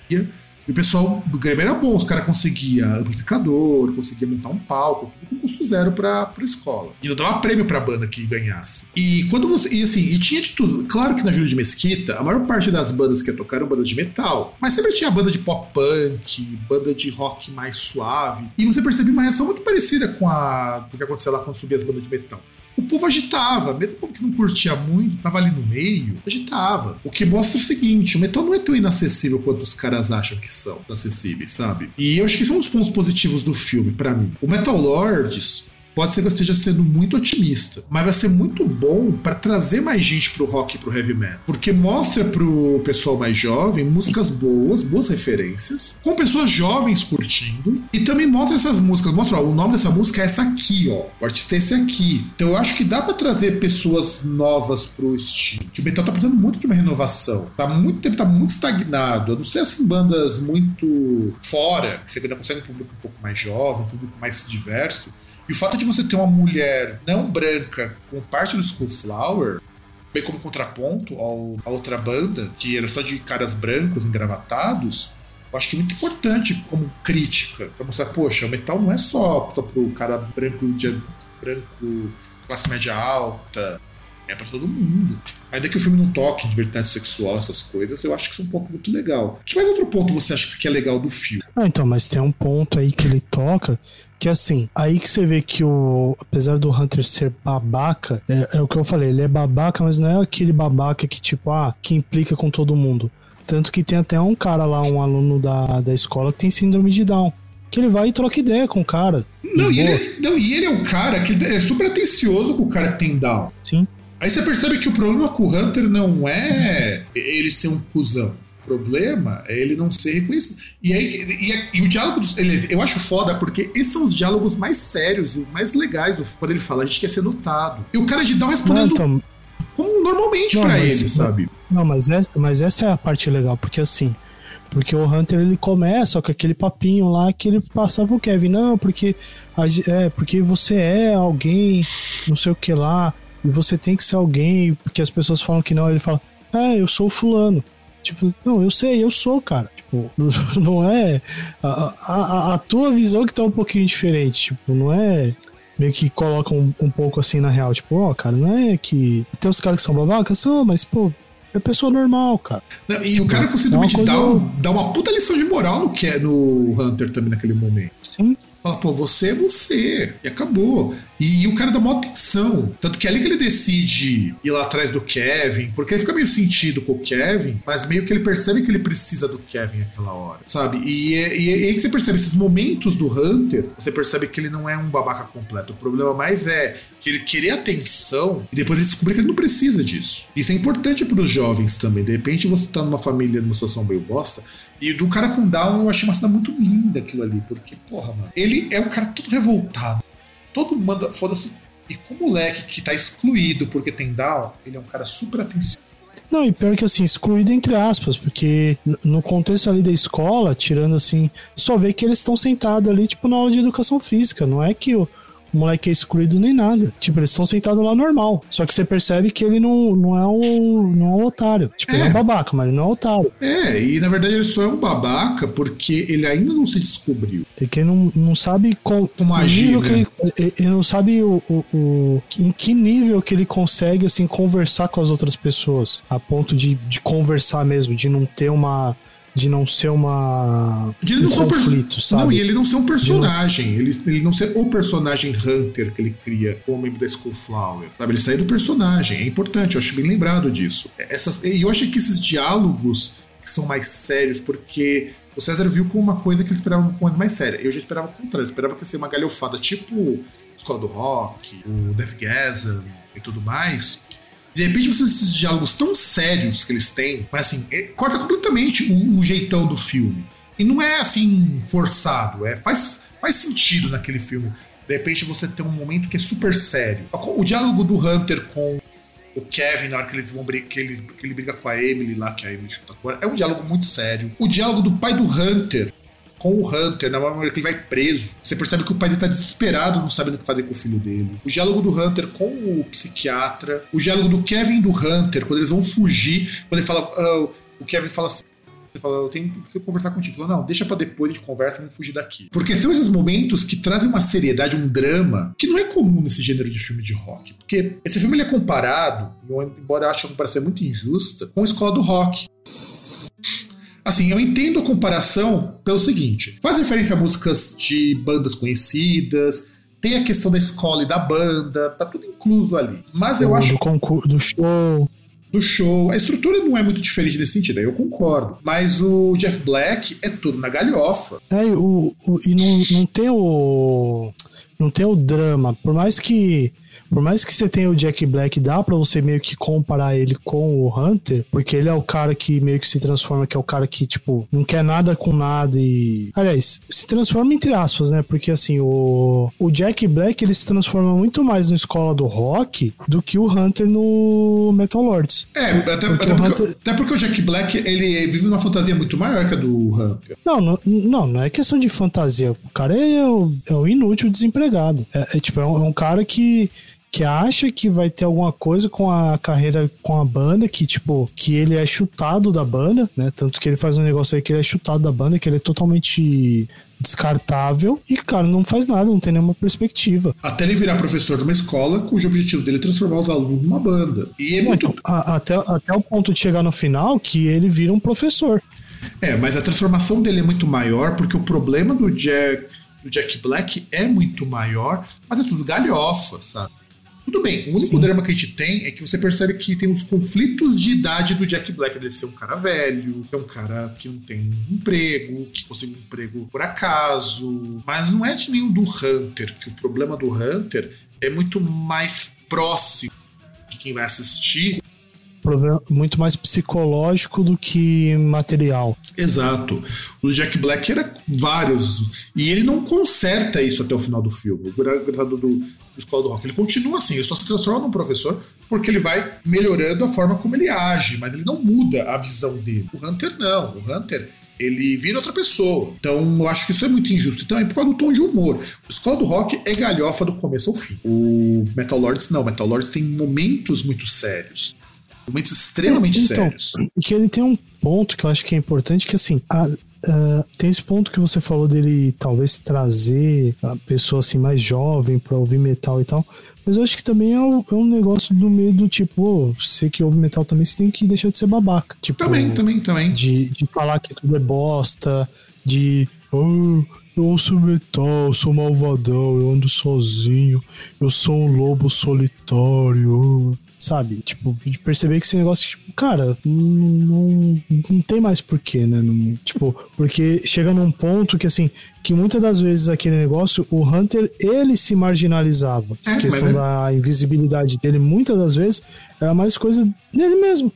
E o pessoal do Grêmio era bom, os caras conseguiam amplificador, conseguiam montar um palco, tudo com custo zero pra, pra escola. E não dava prêmio pra banda que ganhasse. E quando você. E assim, e tinha de tudo. Claro que na Júlia de Mesquita, a maior parte das bandas que tocaram eram bandas de metal. Mas sempre tinha banda de pop punk, banda de rock mais suave. E você percebia uma reação muito parecida com a do que aconteceu lá quando subia as bandas de metal o povo agitava, mesmo o povo que não curtia muito, tava ali no meio, agitava. O que mostra o seguinte: o metal não é tão inacessível quanto os caras acham que são acessíveis, sabe? E eu acho que são os pontos positivos do filme, para mim. O Metal Lords Pode ser que eu esteja sendo muito otimista, mas vai ser muito bom para trazer mais gente pro rock e pro heavy metal. Porque mostra pro pessoal mais jovem músicas boas, boas referências, com pessoas jovens curtindo, e também mostra essas músicas. Mostra, ó, o nome dessa música é essa aqui, ó. O artista é esse aqui. Então eu acho que dá para trazer pessoas novas pro estilo. Que o metal tá precisando muito de uma renovação. Tá muito tempo, tá muito estagnado. Eu não sei assim, bandas muito fora, que você ainda consegue um público um pouco mais jovem, um público mais diverso. E o fato de você ter uma mulher não branca com parte do Skullflower, bem como contraponto ao, a outra banda, que era só de caras brancos engravatados, eu acho que é muito importante como crítica, para mostrar, poxa, o metal não é só, só pro cara branco de branco, classe média alta, é para todo mundo. Ainda que o filme não toque diversidade sexual, essas coisas, eu acho que isso é um pouco muito legal. Que mais outro ponto você acha que é legal do filme? Ah, então, mas tem um ponto aí que ele toca que assim, aí que você vê que o. Apesar do Hunter ser babaca, é, é, o que eu falei, ele é babaca, mas não é aquele babaca que, tipo, ah, que implica com todo mundo. Tanto que tem até um cara lá, um aluno da, da escola, que tem síndrome de Down. Que ele vai e troca ideia com o cara. Não, e ele, não, e ele é um cara que é super atencioso com o cara que tem Down. Sim. Aí você percebe que o problema com o Hunter não é ele ser um cuzão problema é ele não ser reconhecido. E, aí, e, e o diálogo dos. Ele, eu acho foda porque esses são os diálogos mais sérios e os mais legais do, quando ele fala, a gente quer ser notado. E o cara de Down respondendo não, então, como normalmente para ele, sabe? Não, mas essa, mas essa é a parte legal, porque assim. Porque o Hunter ele começa com aquele papinho lá que ele passa pro Kevin, não, porque, é, porque você é alguém, não sei o que lá, e você tem que ser alguém, porque as pessoas falam que não, ele fala, é, eu sou o fulano. Tipo, não, eu sei, eu sou, cara. Tipo, não é. A, a, a tua visão que tá um pouquinho diferente. Tipo, não é meio que coloca um, um pouco assim na real. Tipo, ó, oh, cara, não é que. Tem os caras que são babacas, são, mas, pô, É pessoa normal, cara. Não, e o cara com síndrome de Down dá uma puta lição de moral no, que, no Hunter também naquele momento. Sim. Fala, pô, você é você. E acabou. E, o cara dá maior atenção. Tanto que é ali que ele decide ir lá atrás do Kevin, porque ele fica meio sentido com o Kevin, mas meio que ele percebe que ele precisa do Kevin naquela hora, sabe? E, é- e, é- e aí que você percebe esses momentos do Hunter, você percebe que ele não é um babaca completo. O problema mais é que ele querer atenção e depois ele descobrir que ele não precisa disso. Isso é importante para os jovens também. De repente você tá numa família, numa situação meio bosta, e do cara com Down eu achei uma cena muito linda aquilo ali, porque, porra, mano, ele é um cara todo revoltado. Todo manda, foda-se. E com o moleque que tá excluído porque tem Down, ele é um cara super atencioso. Não, e pior que assim, excluído entre aspas, porque no contexto ali da escola, tirando assim, só vê que eles estão sentados ali, tipo, na aula de educação física. Não é que o, o moleque é excluído nem nada. Tipo, eles estão sentados lá normal. Só que você percebe que ele não, não, é, um, não é um otário. Tipo, ele é É. um babaca, mas ele não é um otário. É, e na verdade ele só é um babaca porque ele ainda não se descobriu. Porque não, não sabe com, Como agir, né? ele, ele- ele não sabe o, o, o- em que nível que ele consegue assim conversar com as outras pessoas, a ponto de, de conversar mesmo, de não ter uma de não ser uma De ele um não ser um perso- conflito, sabe? Não, e ele não ser um personagem. Ele, ele não ser o personagem Hunter que ele cria como membro da Skullflower. Sabe? Ele sair do personagem. É importante, eu acho bem lembrado disso. Essas, e eu acho que esses diálogos que são mais sérios, porque o César viu como uma coisa que ele esperava uma coisa mais séria. Eu já esperava o contrário. Eu esperava que ia ser uma galhofada, tipo Escola do Rock, o Death Gasm e tudo mais. De repente, você esses diálogos tão sérios que eles têm, mas assim, é- corta completamente o, o jeitão do filme. E não é assim, forçado, é, faz, faz sentido naquele filme. De repente você tem um momento que é super sério. O, diálogo do Hunter com o Kevin, na hora que eles vão brigar, que ele, que ele briga com a Emily lá, que a Emily chuta agora, é um diálogo muito sério. O diálogo do pai do Hunter com o Hunter, na hora que ele vai preso, você percebe que o pai dele tá desesperado, não sabendo o que fazer com o filho dele. O diálogo do Hunter com o psiquiatra, o diálogo do Kevin do Hunter, quando eles vão fugir, quando ele fala. ah, o Kevin fala assim. Ele fala, eu tenho que conversar contigo. Ele falou, não, deixa pra depois, a gente conversa, vamos fugir daqui. Porque são esses momentos que trazem uma seriedade, um drama, que não é comum nesse gênero de filme de rock. Porque esse filme ele é comparado, embora eu ache a comparação muito injusta, com a Escola do Rock. Assim, eu entendo a comparação pelo seguinte: faz referência a músicas de bandas conhecidas, tem a questão da escola e da banda, tá tudo incluso ali. Mas eu do, acho do concurso, do show. do show. A estrutura não é muito diferente nesse sentido, aí eu concordo. Mas o Jeff Black é tudo na galhofa. É, e o, o- e não, não tem o. Não tem o drama. Por mais que. Por mais que você tenha o Jack Black, dá pra você meio que comparar ele com o Hunter, porque ele é o cara que meio que se transforma, que é o cara que, tipo, não quer nada com nada e. Aliás, se transforma entre aspas, né? Porque assim, o, o Jack Black ele se transforma muito mais no escola do rock do que o Hunter no Metal Lords. É, até, até Porque porque, o Hunter- até porque o Jack Black ele vive numa fantasia muito maior que a do Hunter. Não, não, não, não é questão de fantasia. O cara é o, é o inútil desempregado. É, é tipo, é um, é um cara que, que acha que vai ter alguma coisa com a carreira com a banda, que, tipo, que ele é chutado da banda, né? Tanto que ele faz um negócio aí que ele é chutado da banda, que ele é totalmente descartável e, cara, não faz nada, não tem nenhuma perspectiva. Até ele virar professor de uma escola cujo objetivo dele é transformar os alunos numa banda. E é muito. A- até, até o ponto de chegar no final que ele vira um professor. É, mas a transformação dele é muito maior porque o problema do Jack, do Jack Black é muito maior, mas é tudo galhofa, sabe? Tudo bem, o único Sim. drama que a gente tem é que você percebe que tem os conflitos de idade do Jack Black, dele ser um cara velho, ser um cara que não tem emprego, que conseguiu um emprego por acaso, mas não é de nenhum do Hunter, que o problema do Hunter é muito mais próximo de quem vai assistir Problema muito mais psicológico do que material. Exato. O Jack Black era vários. E ele não conserta isso até o final do filme. O do Escola do Rock. Ele continua assim, ele só se transforma num professor porque ele vai melhorando a forma como ele age, mas ele não muda a visão dele. O Hunter não. O Hunter. Ele vira outra pessoa. Então, eu acho que isso é muito injusto. Então, é por causa do tom de humor. O Escola do Rock é galhofa do começo ao fim. O Metal Lords não. O Metal Lords tem momentos muito sérios. Momentos extremamente Então, sérios. que ele tem um ponto que eu acho que é importante, que assim, a- a- tem esse ponto que você falou dele talvez trazer a pessoa assim mais jovem pra ouvir metal e tal, Mas eu acho que também é um, é um negócio do meio do tipo, ô, você que ouve metal também, você tem que deixar de ser babaca. Tipo, Também, também, também. De, de falar que tudo é bosta, de. "Ah, eu ouço metal, eu sou malvadão, eu ando sozinho, eu sou um lobo solitário. Sabe? Tipo, de perceber que esse negócio, tipo, cara, não, não, tem mais porquê, né? Não- tipo, porque chega num ponto que, assim, que muitas das vezes aquele negócio, o Hunter, ele se marginalizava. É, a questão é- da invisibilidade dele, muitas das vezes, era mais coisa dele mesmo,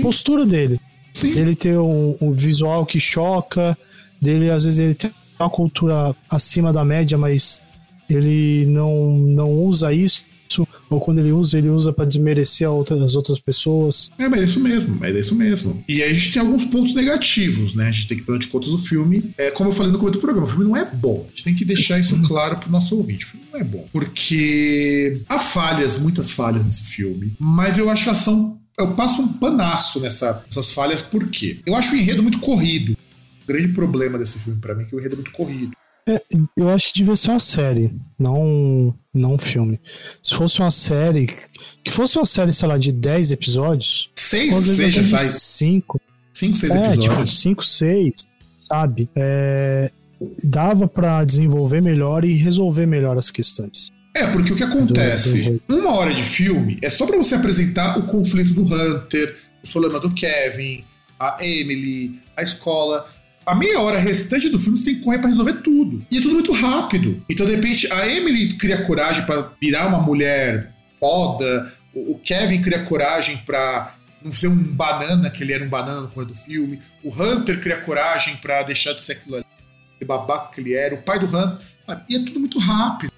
postura dele Sim. dele ter um, um visual que choca, dele às vezes ele tem uma cultura acima da média, mas ele não, não usa isso, ou quando ele usa, ele usa para desmerecer outra- as outras pessoas. É, mas é isso mesmo, mas é isso mesmo. E a gente tem alguns pontos negativos, né? A gente tem que, afinal de contas, o filme, é, como eu falei no começo do programa, o filme não é bom. A gente tem que deixar isso claro pro nosso ouvinte. O filme não é bom. Porque há falhas, muitas falhas nesse filme, mas eu acho que elas são. Eu passo um panaço nessa- nessas falhas, por quê? Eu acho o enredo muito corrido. O grande problema desse filme pra mim é que o enredo é muito corrido. É, eu acho que devia ser uma série, não, não um filme. Se fosse uma série, que fosse uma série, sei lá, de 10 episódios, Seis, ou às vezes seja, sai 5, cinco, seis É, tipo, episódios. 5, 6, sabe? É, dava pra desenvolver melhor e resolver melhor as questões. É, porque o que acontece? Uma hora de filme é só pra você apresentar o conflito do Hunter, os problemas do Kevin, a Emily, a escola. A meia hora restante do filme você tem que correr pra resolver tudo. E é tudo muito rápido. Então, de repente, a Emily cria coragem pra virar uma mulher foda, o Kevin cria coragem pra não ser um banana, que ele era um banana no começo do filme. O Hunter cria coragem pra deixar de ser aquilo ali, babaca que ele era. O pai do Hunter. Sabe? E é tudo muito rápido.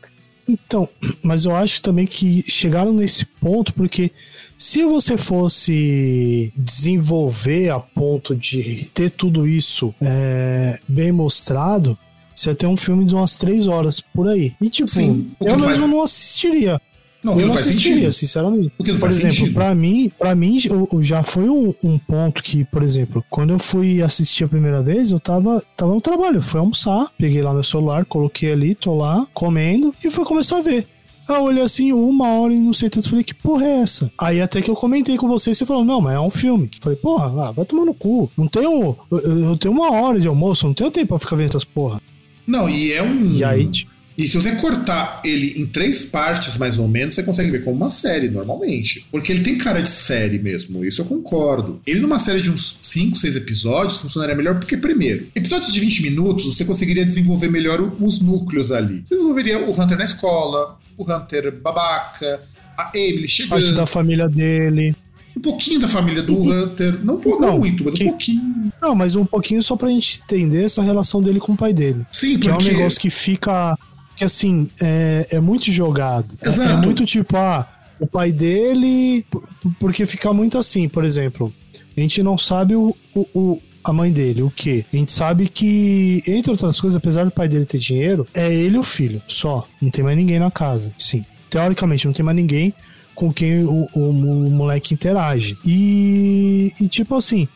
Então, mas eu acho também que chegaram nesse ponto porque se você fosse desenvolver a ponto de ter tudo isso é, bem mostrado, você ia ter um filme de umas três horas por aí. E tipo, Sim, eu não mesmo faz- não assistiria. Não, eu não assistiria, sentido. sinceramente. O que não Por faz exemplo, pra mim, para mim já foi um, um ponto que, por exemplo, quando eu fui assistir a primeira vez, eu tava, tava no trabalho, eu fui almoçar, peguei lá meu celular, coloquei ali, tô lá, comendo, e fui começar a ver. Aí eu olhei assim, uma hora e não sei tanto, falei, que porra é essa? Aí até que eu comentei com você, você falou, não, mas é um filme. Falei, porra, ah, vai tomar no cu. Não tenho. Eu, eu tenho uma hora de almoço, não tenho tempo pra ficar vendo essas porra. Não, e é um. E aí, tipo, E se você cortar ele em três partes, mais ou menos, você consegue ver como uma série, normalmente. Porque ele tem cara de série mesmo, isso eu concordo. Ele numa série de uns 5, 6 episódios funcionaria melhor porque, primeiro, episódios de 20 minutos você conseguiria desenvolver melhor os núcleos ali. Você desenvolveria o Hunter na escola, o Hunter babaca, a Emily parte chegando, da família dele. um pouquinho da família do E- Hunter. Não, não, Não, muito, mas um que- pouquinho. Não, mas um pouquinho só pra gente entender essa relação dele com o pai dele. Sim, Que é um porque. negócio que fica. Que assim, é, é muito jogado. É- É, Exato. muito tipo, ah, o pai dele. por- Porque fica muito assim, por exemplo, a gente não sabe o, o, o- a mãe dele, o quê? A gente sabe que, entre outras coisas, apesar do pai dele ter dinheiro, é ele e o filho, só. Não tem mais ninguém na casa. Sim. Teoricamente, não tem mais ninguém com quem o, o, o moleque interage. E, e tipo assim,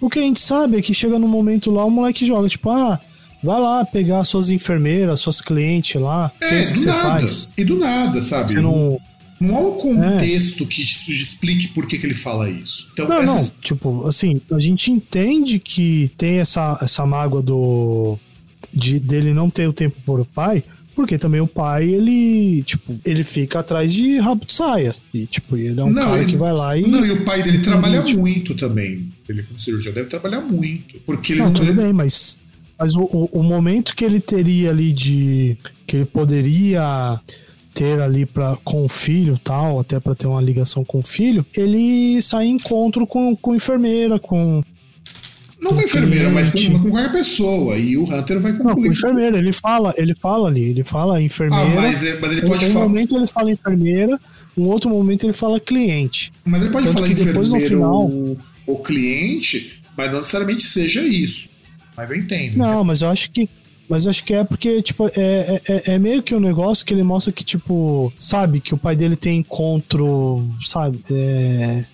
o que a gente sabe é que chega no momento lá, o moleque joga, tipo, ah, vai lá pegar suas enfermeiras, suas clientes lá, que é É, isso que do você nada. faz. E do nada, sabe? Você não. Não há um contexto que isso explique por que, que ele fala isso. Então, Não, essas- não, tipo, assim, a gente entende que tem essa, essa mágoa do. De, dele não ter o tempo por o pai, porque também o pai, ele, tipo, ele fica atrás de rabo de saia. E, tipo, ele é um Não, cara ele- que vai lá e. Não, e o pai dele trabalha Tipo- muito também. Ele, como cirurgião, deve trabalhar muito. Porque ele Não, não. tudo ele- bem, mas, mas o, o, o momento que ele teria ali de. que ele poderia ter ali pra, com o filho tal, até pra ter uma ligação com o filho, ele sai em encontro com, com enfermeira, com, Não com a enfermeira, mas com, com qualquer pessoa. E o Hunter vai Não, com enfermeira, ele fala, ele fala ali, ele fala ah, enfermeira. mas, é- mas ele um, pode um falar. momento ele fala enfermeira, um outro momento ele fala cliente. Mas ele pode Tanto falar depois, no final- ou, ou cliente, mas não necessariamente seja isso. Mas eu entendo. Não, mas eu acho que. Mas acho que é porque, tipo, é, é, é meio que um negócio que ele mostra que, tipo, sabe, que o pai dele tem encontro, sabe, é,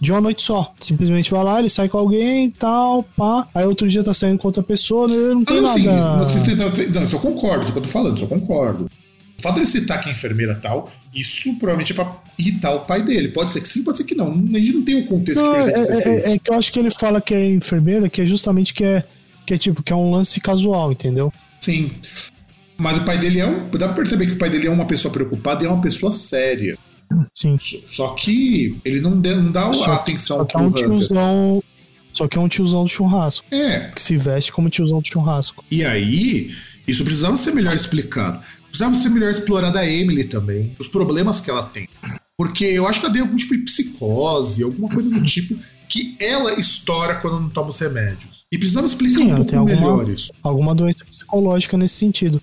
de uma noite só. Simplesmente vai lá, ele sai com alguém e tal, pá. Aí outro dia tá saindo com outra pessoa, ele não Ah, tem não, sim. nada. Não, você tem- não, tem- não, isso eu concordo, isso que eu tô falando, isso eu concordo. fato de ele citar que é enfermeira tal, isso provavelmente é pra irritar o pai dele. Pode ser que sim, pode ser que não. A gente não tem o um contexto não, que é, é, é, que eu acho que ele fala que é enfermeira, que é justamente que é, que é tipo, que é um lance casual, entendeu? Sim. Mas o pai dele é um. Dá pra perceber que o pai dele é uma pessoa preocupada e é uma pessoa séria. Sim. Só que ele não, dá, não dá só, atenção só que é um tiozão, Só que é um tiozão do churrasco. É. Que se veste como tiozão do churrasco. E aí, isso precisava ser melhor explicado. Precisava ser melhor explorada a Emily também, os problemas que ela tem. Porque eu acho que ela tem algum tipo de psicose, alguma coisa do tipo, que ela estoura quando não toma os remédios. E precisava explicar Sim, um pouco alguma, melhor isso. Alguma doença psicológica nesse sentido.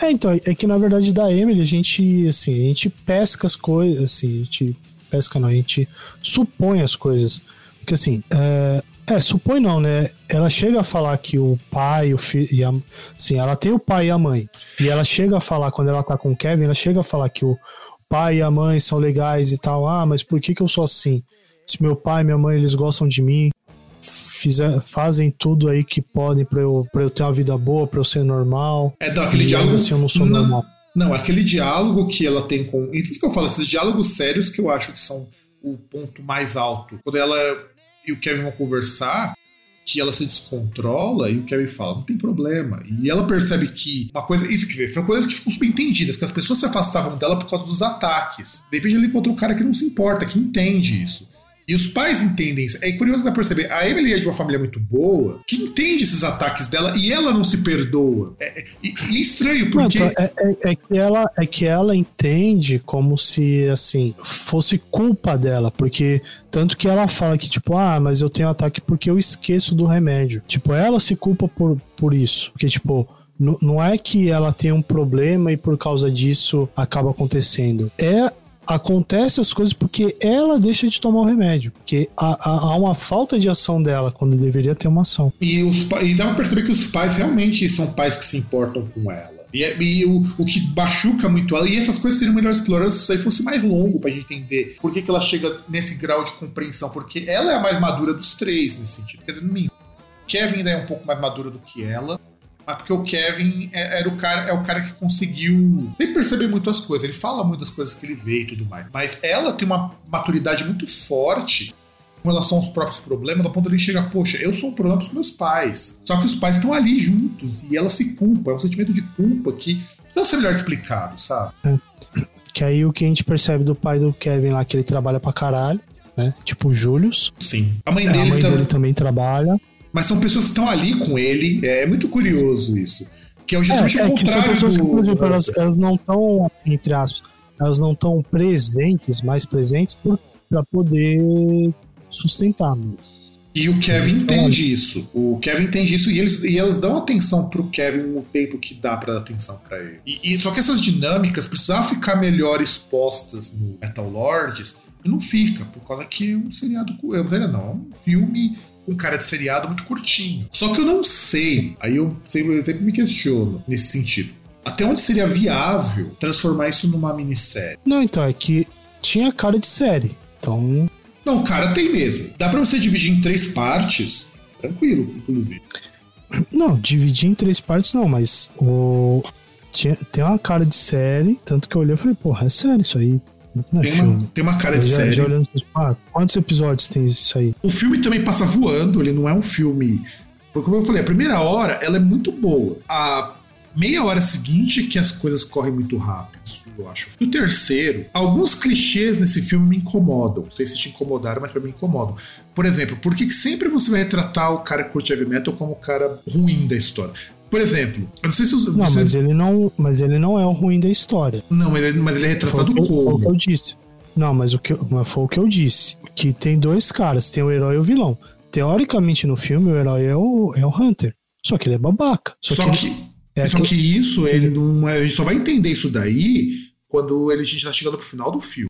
É, então, é que na verdade da Emily a gente, assim, a gente pesca as coisas, assim, a gente pesca não, a gente supõe as coisas. Porque assim, é, é, supõe não, né? Ela chega a falar que o pai, o filho, e a, sim, ela tem o pai e a mãe. E ela chega a falar, quando ela tá com o Kevin, ela chega a falar que o pai e a mãe são legais e tal. Ah, mas por que que eu sou assim? Se meu pai e minha mãe, eles gostam de mim, fizer, fazem tudo aí que podem para eu, pra eu ter uma vida boa, para eu ser normal. É, então, aquele diálogo... Assim, eu não sou não, normal. Não, aquele diálogo que ela tem com... E tudo que eu falo, esses diálogos sérios que eu acho que são o ponto mais alto. Quando ela e o Kevin vão conversar, que ela se descontrola e o Kevin fala, não tem problema. E ela percebe que uma coisa, isso que foi coisas que ficam subentendidas, que as pessoas se afastavam dela por causa dos ataques. De repente ela encontra um cara que não se importa, que entende isso. E os pais entendem isso. É curioso pra perceber. A Emily é de uma família muito boa, que entende esses ataques dela e ela não se perdoa. É, é, e, estranho, porque. Não, é, é, é, que ela, é que ela entende como se, assim, fosse culpa dela. Porque. Tanto que ela fala que, tipo, ah, mas eu tenho ataque porque eu esqueço do remédio. Tipo, ela se culpa por, por isso. Porque, tipo. Não é que ela tem um problema e por causa disso acaba acontecendo. É acontece as coisas porque ela deixa de tomar o remédio. Porque há, há uma falta de ação dela quando deveria ter uma ação. E, os, e dá pra perceber que os pais realmente são pais que se importam com ela. E, é, e o, o, que machuca muito ela, e essas coisas seriam melhor exploradas se isso aí fosse mais longo pra gente entender por que, que ela chega nesse grau de compreensão. Porque ela é a mais madura dos três nesse sentido. Quer dizer, não Kevin ainda é um pouco mais maduro do que ela mas porque o Kevin é, era o cara, é o cara que conseguiu sem perceber muitas coisas. Ele fala muitas coisas que ele vê e tudo mais. Mas ela tem uma maturidade muito forte com relação aos próprios problemas, do ponto de ele chegar, poxa, eu sou um problema para os meus pais. Só que os pais estão ali juntos e ela se culpa, é um sentimento de culpa que precisa ser melhor explicado, sabe? É. Que aí o que a gente percebe do pai do Kevin lá, que ele trabalha pra caralho, né? Tipo o Julius. Sim. A mãe, dele, a mãe dele também trabalha mas são pessoas que estão ali com ele. É, é muito curioso isso. Que é o justamente é, é o contrário são pessoas que, por exemplo, elas, elas não estão, entre aspas, elas não estão presentes, mais presentes, para poder sustentar. Mas... E o Kevin entende isso. O Kevin entende isso e, eles, e elas dão atenção pro Kevin o tempo que dá para dar atenção para ele. E, e, só que essas dinâmicas precisavam ficar melhor expostas no Metal Lords e não fica, por causa que é um seriado. É um seriado, não, é um filme um cara de seriado muito curtinho. Só que eu não sei, aí eu sempre, eu sempre me questiono nesse sentido. Até onde seria viável transformar isso numa minissérie? Não, então, é que tinha cara de série. Então. Não, cara tem mesmo. Dá pra você dividir em três partes, tranquilo, inclusive. Não, dividir em três partes não, mas o. Tinha, tem uma cara de série, tanto que eu olhei e falei, porra, é sério isso aí. É tem, uma, tem uma cara de já, série. Já olhando, ah, quantos episódios tem isso aí? O filme também passa voando, ele não é um filme. Porque, como eu falei, a primeira hora ela é muito boa. A meia hora seguinte é que as coisas correm muito rápido, eu acho. E o terceiro, alguns clichês nesse filme me incomodam. Não sei se te incomodaram, mas pra mim incomodam. Por exemplo, por que sempre você vai retratar o cara que curte heavy metal como o cara ruim da história? Por exemplo, eu não sei se os. Não, você... mas ele não, mas ele não é o ruim da história. Não, mas ele, mas ele é retratado foi, como? Foi o que eu disse. Não, mas o que mas foi o que eu disse. Que tem dois caras, tem o herói e o vilão. Teoricamente no filme o herói é o, é o Hunter. Só que ele é babaca. Só, só que, que é só que isso, ele não. É, a gente só vai entender isso daí quando ele, a gente tá chegando pro final do filme.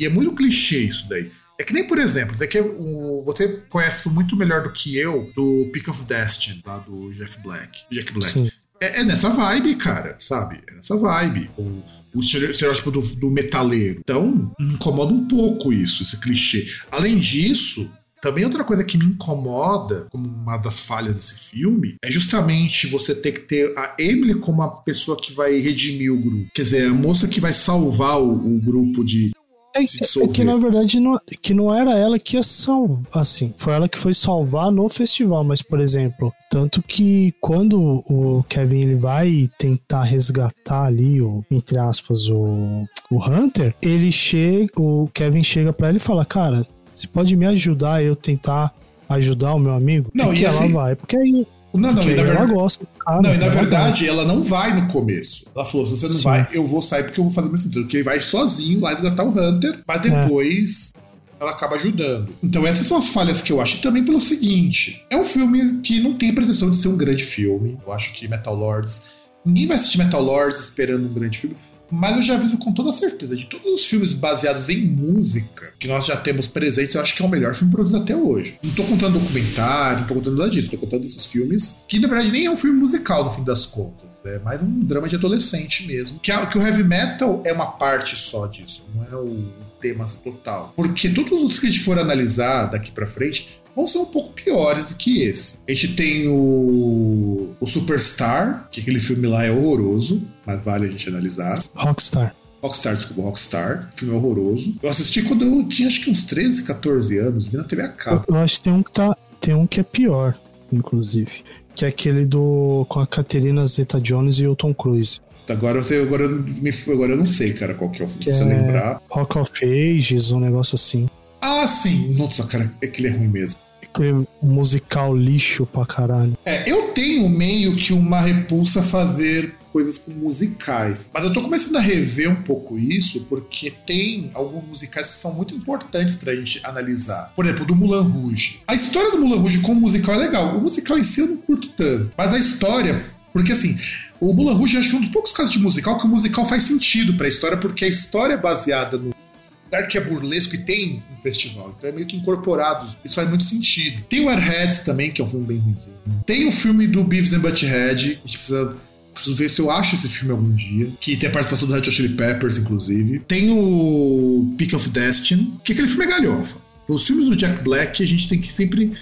E é muito clichê isso daí. É que nem, por exemplo, você, quer, o, você conhece muito melhor do que eu do Pick of Destiny, lá do Jeff Black. Jack Black. É, é, nessa vibe, cara, sabe? É nessa vibe. O, o estereótipo do, do metaleiro. Então, incomoda um pouco isso, esse clichê. Além disso, Também outra coisa que me incomoda, como uma das falhas desse filme, é justamente você ter que ter a Emily como a pessoa que vai redimir o grupo. Quer dizer, a moça que vai salvar o, o grupo de, é, é, que na verdade não, que não era ela que ia salvar, assim, foi ela que foi salvar no festival, mas por exemplo, tanto que quando o Kevin ele vai tentar resgatar ali o entre aspas o, o Hunter, ele chega, o Kevin chega para ele e fala: "Cara, você pode me ajudar eu tentar ajudar o meu amigo?" Não, e ela assim, vai, porque aí não, não, e na verdade, ela gosta. Cara, não, e na verdade, ela não vai no começo. Ela falou: se você não Sim. vai, eu vou sair porque eu vou fazer meu sentido. Porque ele vai sozinho lá resgatar o Hunter, mas é. depois é. ela acaba ajudando. Então, essas são as falhas que eu acho. E também pelo seguinte: é um filme que não tem a pretensão de ser um grande filme. Eu acho que Metal Lords. Ninguém vai assistir Metal Lords esperando um grande filme. Mas eu já aviso com toda certeza, de todos os filmes baseados em música que nós já temos presentes, eu acho que é o melhor filme produzido até hoje. Não tô contando documentário, não tô contando nada disso, tô contando esses filmes, que na verdade nem é um filme musical no fim das contas. É mais um drama de adolescente mesmo. Que, que o heavy metal é uma parte só disso, não é o tema total. Porque todos os outros que a gente for analisar daqui para frente vão ser um pouco piores do que esse. A gente tem o, o Superstar, que aquele filme lá é horroroso, mas vale a gente analisar. Rockstar. Rockstar, desculpa, Rockstar. Filme horroroso. Eu assisti quando eu tinha acho que uns 13, 14 anos, vi na TV a cabo. Eu, eu acho que tem um que, tá, tem um que é pior, inclusive. Que é aquele do. com a Caterina Zeta Jones e o Tom Cruise. Agora eu, sei, agora, eu, agora eu não sei, cara, qual que é o filme, se você é lembrar. Rock of Ages, um negócio assim. Ah, sim. Nossa, cara, é que ele é ruim mesmo. Aquele musical lixo pra caralho. É, eu tenho meio que uma repulsa a fazer coisas com musicais. Mas eu tô começando a rever um pouco isso, porque tem alguns musicais que são muito importantes pra gente analisar. Por exemplo, do Mulan Rouge. A história do Mulan Rouge como musical é legal. O musical em si eu não curto tanto. Mas a história. Porque assim, o Mulan Rouge acho que é um dos poucos casos de musical que o musical faz sentido pra história, porque a história é baseada no lugar que é burlesco e tem um festival. Então é meio que incorporado. Isso faz muito sentido. Tem o Airheads também, que é um filme bem ruimzinho. Tem o filme do Beavis and Butthead. A gente precisa Preciso ver se eu acho esse filme algum dia. Que tem a participação do Red Hot Chili Peppers, inclusive. Tem o Peak of Destiny, que aquele filme é galhofa. Os filmes do Jack Black, a gente tem que sempre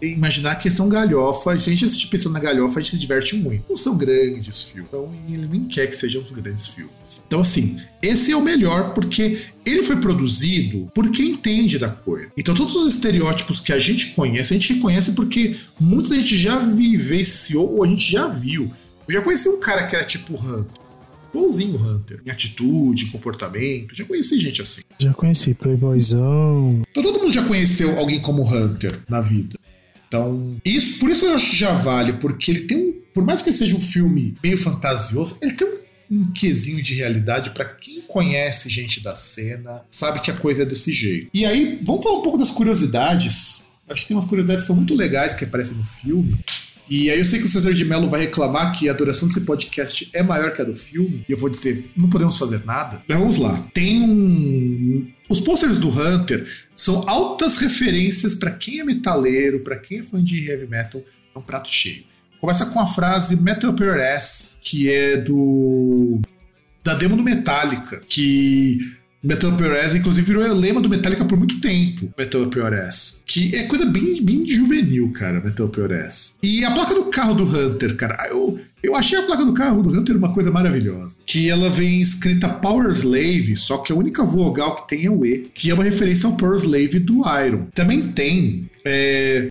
imaginar que são galhofa. Se a gente assistir pensando na galhofa, a gente se diverte muito. Não são grandes filmes. Então, ele nem quer que sejam grandes filmes. Então, assim, esse é o melhor porque ele foi produzido por quem entende da coisa. Então, todos os estereótipos que a gente conhece, a gente conhece porque muitos gente já vivenciou ou a gente já viu. Eu já conheci um cara que era tipo Hunter. Igualzinho Hunter. Em atitude, em comportamento. Já conheci gente assim. Já conheci, Playboyzão. Então todo mundo já conheceu alguém como Hunter na vida. Então, isso, por isso eu acho que já vale, porque ele tem um. Por mais que seja um filme meio fantasioso, ele tem um um quesinho de realidade para quem conhece gente da cena, sabe que a coisa é desse jeito. E aí, vamos falar um pouco das curiosidades. Acho que tem umas curiosidades que são muito legais que aparecem no filme. E aí eu sei que o César de Mello vai reclamar que a duração desse podcast é maior que a do filme, e eu vou dizer, não podemos fazer nada. Mas vamos lá. Tem um. Os posters do Hunter são altas referências para quem é metaleiro, para quem é fã de heavy metal, é um prato cheio. Começa com a frase Metal Your Ass, que é do. da demo do Metallica, que Metal Ass, inclusive, virou lema do Metallica por muito tempo, Metal Ass. Que é coisa bem, bem juvenil, cara, Metal Ass. E a placa do carro do Hunter, cara, eu, eu achei a placa do carro do Hunter uma coisa maravilhosa. Que ela vem escrita Power Slave, só que a única vogal que tem é o E, que é uma referência ao Power Slave do Iron. Também tem é,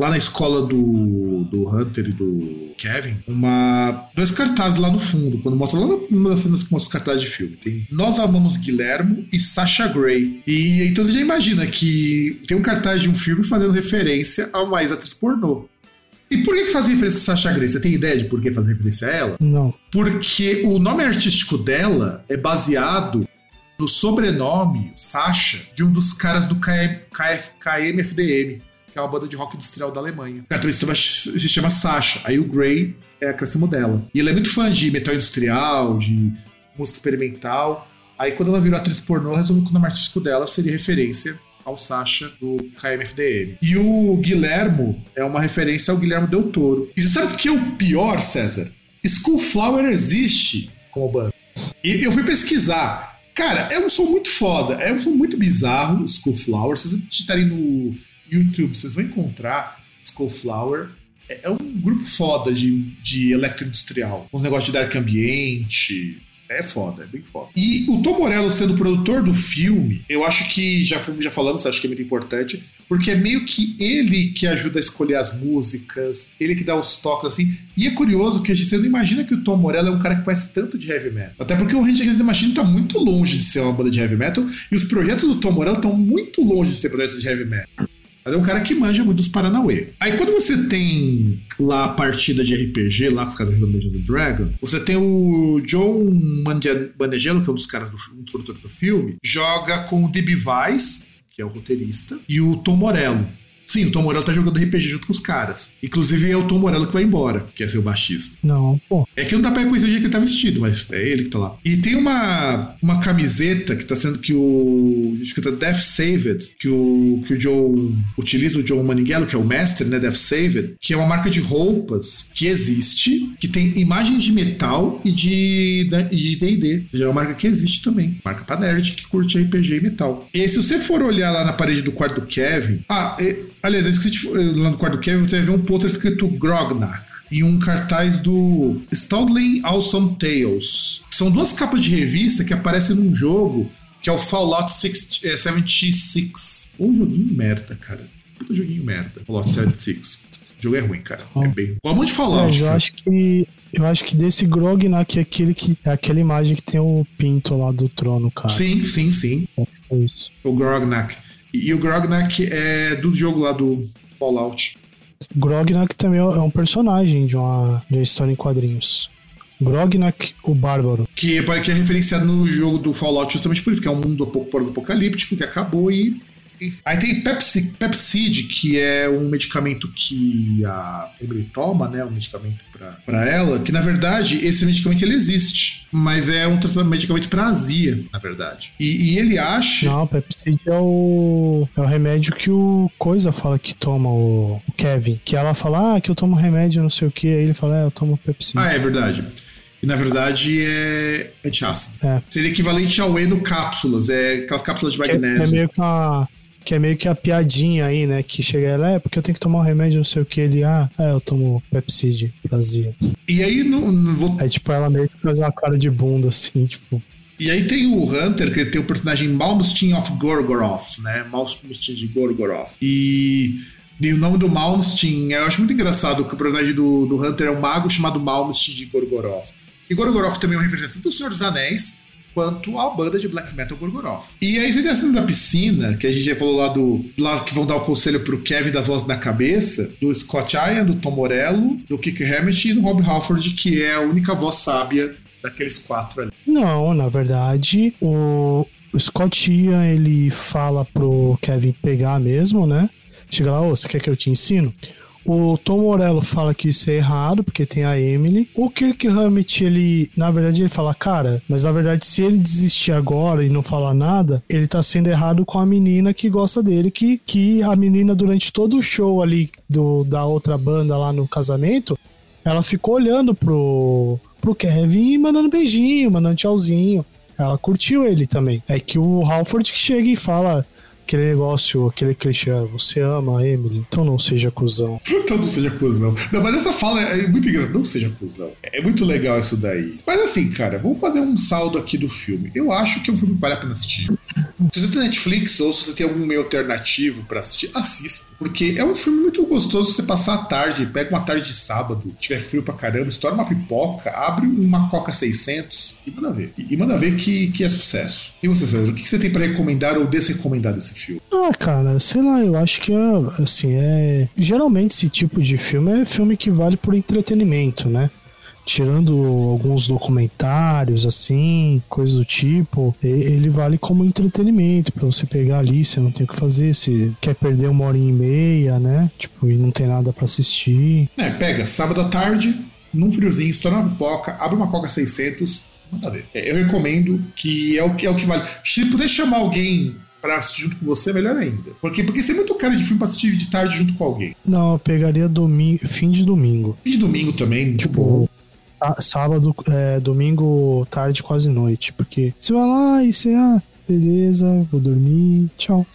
lá na escola do, do Hunter e do Kevin, uma, dois cartazes lá no fundo, quando mostra lá numa das cenas que mostra os cartazes de filme. Tem Nós Amamos Guilhermo e Sasha Grey. E então você já imagina que tem um cartaz de um filme fazendo referência a uma ex-atriz pornô. E por que, que faz referência a Sasha Grey? Você tem ideia de por que faz referência a ela? Não. Porque o nome artístico dela é baseado no sobrenome, Sasha, de um dos caras do KM, KF, KMFDM que é uma banda de rock industrial da Alemanha. O cara se chama, Sasha. Aí o Gray é a acréscimo dela. E ela é muito fã de metal industrial, de música experimental. Aí quando ela virou atriz pornô, resolveu que o nome artístico dela seria referência ao Sasha do KMFDM. E o Guilhermo é uma referência ao Guilhermo Del Toro. E você sabe o que é o pior, César? Schoolflower existe como banda. E eu fui pesquisar. Cara, é um som muito foda. É um som muito bizarro, Schoolflower. Se vocês digitarem no YouTube, vocês vão encontrar Skullflower. É, é um grupo foda de, de eletroindustrial. Uns negócios de dark ambiente, é foda, é bem foda. E o Tom Morello sendo produtor do filme, eu acho que, já, já falamos, acho que é muito importante, porque é meio que ele que ajuda a escolher as músicas, ele que dá os toques assim. E é curioso que a gente não imagina que o Tom Morello é um cara que faz tanto de heavy metal. Até porque o Rage Against the Machine tá muito longe de ser uma banda de heavy metal, e os projetos do Tom Morello estão muito longe de ser projetos de heavy metal. Mas é um cara que manja muito dos Paranauê. Aí quando você tem lá a partida de RPG, lá com os caras do Dungeon Dragon, você tem o John Manegelo, que é um dos caras do um do filme, joga com o D.B. Weiss, que é o roteirista, e o Tom Morello. Sim, o Tom Morello tá jogando RPG junto com os caras. Inclusive é o Tom Morello que vai embora, que é ser o baixista. Não, pô. É que não dá pra reconhecer o jeito que ele tá vestido, mas é ele que tá lá. E tem uma, uma camiseta que tá sendo que o. escrita Death Saved, que o, que o Joe utiliza, o Joe Maninghello, que é o mestre, né? Death Saved, que é uma marca de roupas que existe, que tem imagens de metal e de DD. Já é uma marca que existe também. Marca pra nerd que curte RPG e metal. E se você for olhar lá na parede do quarto do Kevin. Ah, é, Aliás, lá no quarto do Kevin, você vai ver um pôster escrito Grognak e um cartaz do Stoudling Awesome Tales. São duas capas de revista que aparecem num jogo que é o Fallout 76. Um joguinho merda, cara. Um joguinho merda. Fallout 76. O jogo é ruim, cara. É bem. Qual de Fallout? É, eu cara. acho que. Eu acho que desse Grognak é aquele que. É aquela imagem que tem o pinto lá do trono, cara. Sim, sim, sim. É isso. O Grognak. E o Grognak é do jogo lá do Fallout. Grognak também é um personagem de uma, de uma história em quadrinhos. Grognak, o Bárbaro. Que, que é referenciado no jogo do Fallout justamente por isso, que é um mundo apocalíptico que acabou e Aí tem Pepsi, Pepsid, que é um medicamento que a Emily toma, né? Um medicamento para ela, que na verdade esse medicamento ele existe, mas é um medicamento para azia, na verdade. E, e, ele acha. Não, Pepsid é o, é o remédio que o Coisa fala que toma, o, o Kevin. Que ela fala, ah, que eu tomo remédio, não sei o que. Aí ele fala, é, eu tomo Pepsid. Ah, é verdade. E na verdade é antiácido. É. Seria equivalente ao Eno cápsulas, é aquelas cápsulas de magnésio. É, é meio que uma que é meio que a piadinha aí, né? Que chega ela, é porque eu tenho que tomar um remédio, não sei o que. Ele, ah, é, eu tomo Pepsi Brasil. E aí, não, não vou... Aí, tipo, ela meio que faz uma cara de bunda, assim, tipo. E aí tem o Hunter, que tem o personagem Malmsteen of Gorgoroth, né? Malmsteen de Gorgoroth. E, e o nome do Malmsteen, eu acho muito engraçado que o personagem do, do Hunter é um mago chamado Malmsteen de Gorgoroth. E Gorgoroth também é um representante do Senhor dos Anéis, quanto a banda de black metal Gorgoroth. E aí você tem a cena da piscina, que a gente já falou lá do. lá que vão dar o conselho pro Kevin das vozes na cabeça, do Scott Ian, do Tom Morello, do Kick Hammett e do Rob Halford, que é a única voz sábia daqueles quatro ali. Não, na verdade, o, o Scott Ian ele fala pro Kevin pegar mesmo, né? Chega lá, ô, você quer que eu te ensino? O Tom Morello fala que isso é errado, porque tem a Emily. O Kirk Hammett, ele, na verdade, ele fala, cara, mas na verdade, se ele desistir agora e não falar nada, ele tá sendo errado com a menina que gosta dele, que, que a menina, durante todo o show ali do, da outra banda lá no casamento, ela ficou olhando pro, pro Kevin e mandando beijinho, mandando tchauzinho. Ela curtiu ele também. É que o Halford que chega e fala: aquele negócio, aquele clichê, ah, você ama a Emily, então não seja cuzão. então não seja cuzão. Não, mas essa fala é muito engraçada, não seja cuzão. É muito legal isso daí. Mas assim, cara, vamos fazer um saldo aqui do filme. Eu acho que é um filme que vale a pena assistir. Se você tem Netflix ou se você tem algum meio alternativo para assistir, assista. Porque é um filme muito gostoso você passar a tarde, pega uma tarde de sábado, tiver frio pra caramba, estoura uma pipoca, abre uma Coca 600 e manda ver. E, manda ver que, que é sucesso. E você, César, o que você tem para recomendar ou desrecomendar desse filme? Ah, cara, sei lá, eu acho que é, assim, é. Geralmente esse tipo de filme é filme que vale por entretenimento, né? Tirando alguns documentários assim, coisas do tipo, ele vale como entretenimento para você pegar ali, você não tem o que fazer, se quer perder uma hora e meia, né? Tipo, e não tem nada para assistir. É, pega sábado à tarde, num friozinho, estoura uma pipoca, abre uma Coca 600, manda ver. É, eu recomendo que é o que é o que vale. Se puder chamar alguém pra assistir junto com você, melhor ainda. Porque, porque você é muito cara de filme pra assistir de tarde junto com alguém. Não, eu pegaria domingo, fim de domingo. Fim de domingo também, tipo. Sábado, é, domingo, tarde, quase noite. Porque você vai lá e você, ah, beleza, vou dormir, tchau.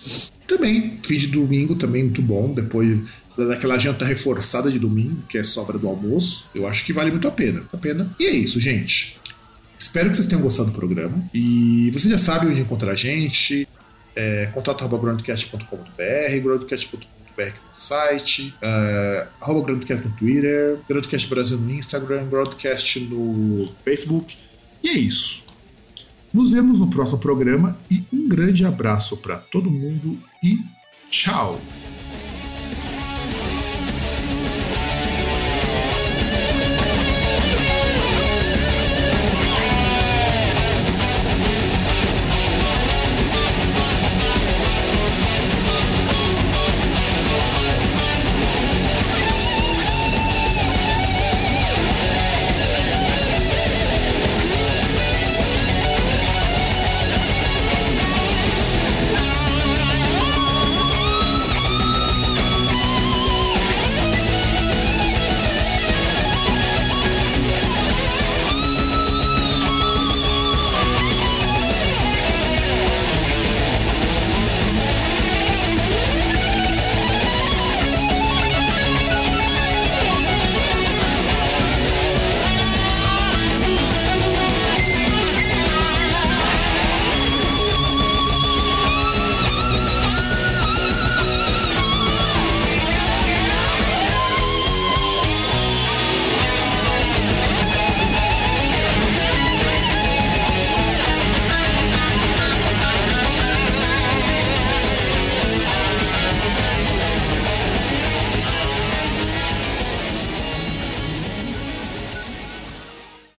Também, fim de domingo também muito bom, depois daquela janta reforçada de domingo, que é sobra do almoço. Eu acho que vale muito a pena. A pena. E é isso, gente. Espero que vocês tenham gostado do programa. E vocês já sabem onde encontrar a gente. É, contato.groundcast.com.br, no site, uh, arroba Groundcast no Twitter, Groundcast Brasil no Instagram, Groundcast no Facebook. E é isso. Nos vemos no próximo programa e um grande abraço para todo mundo e tchau!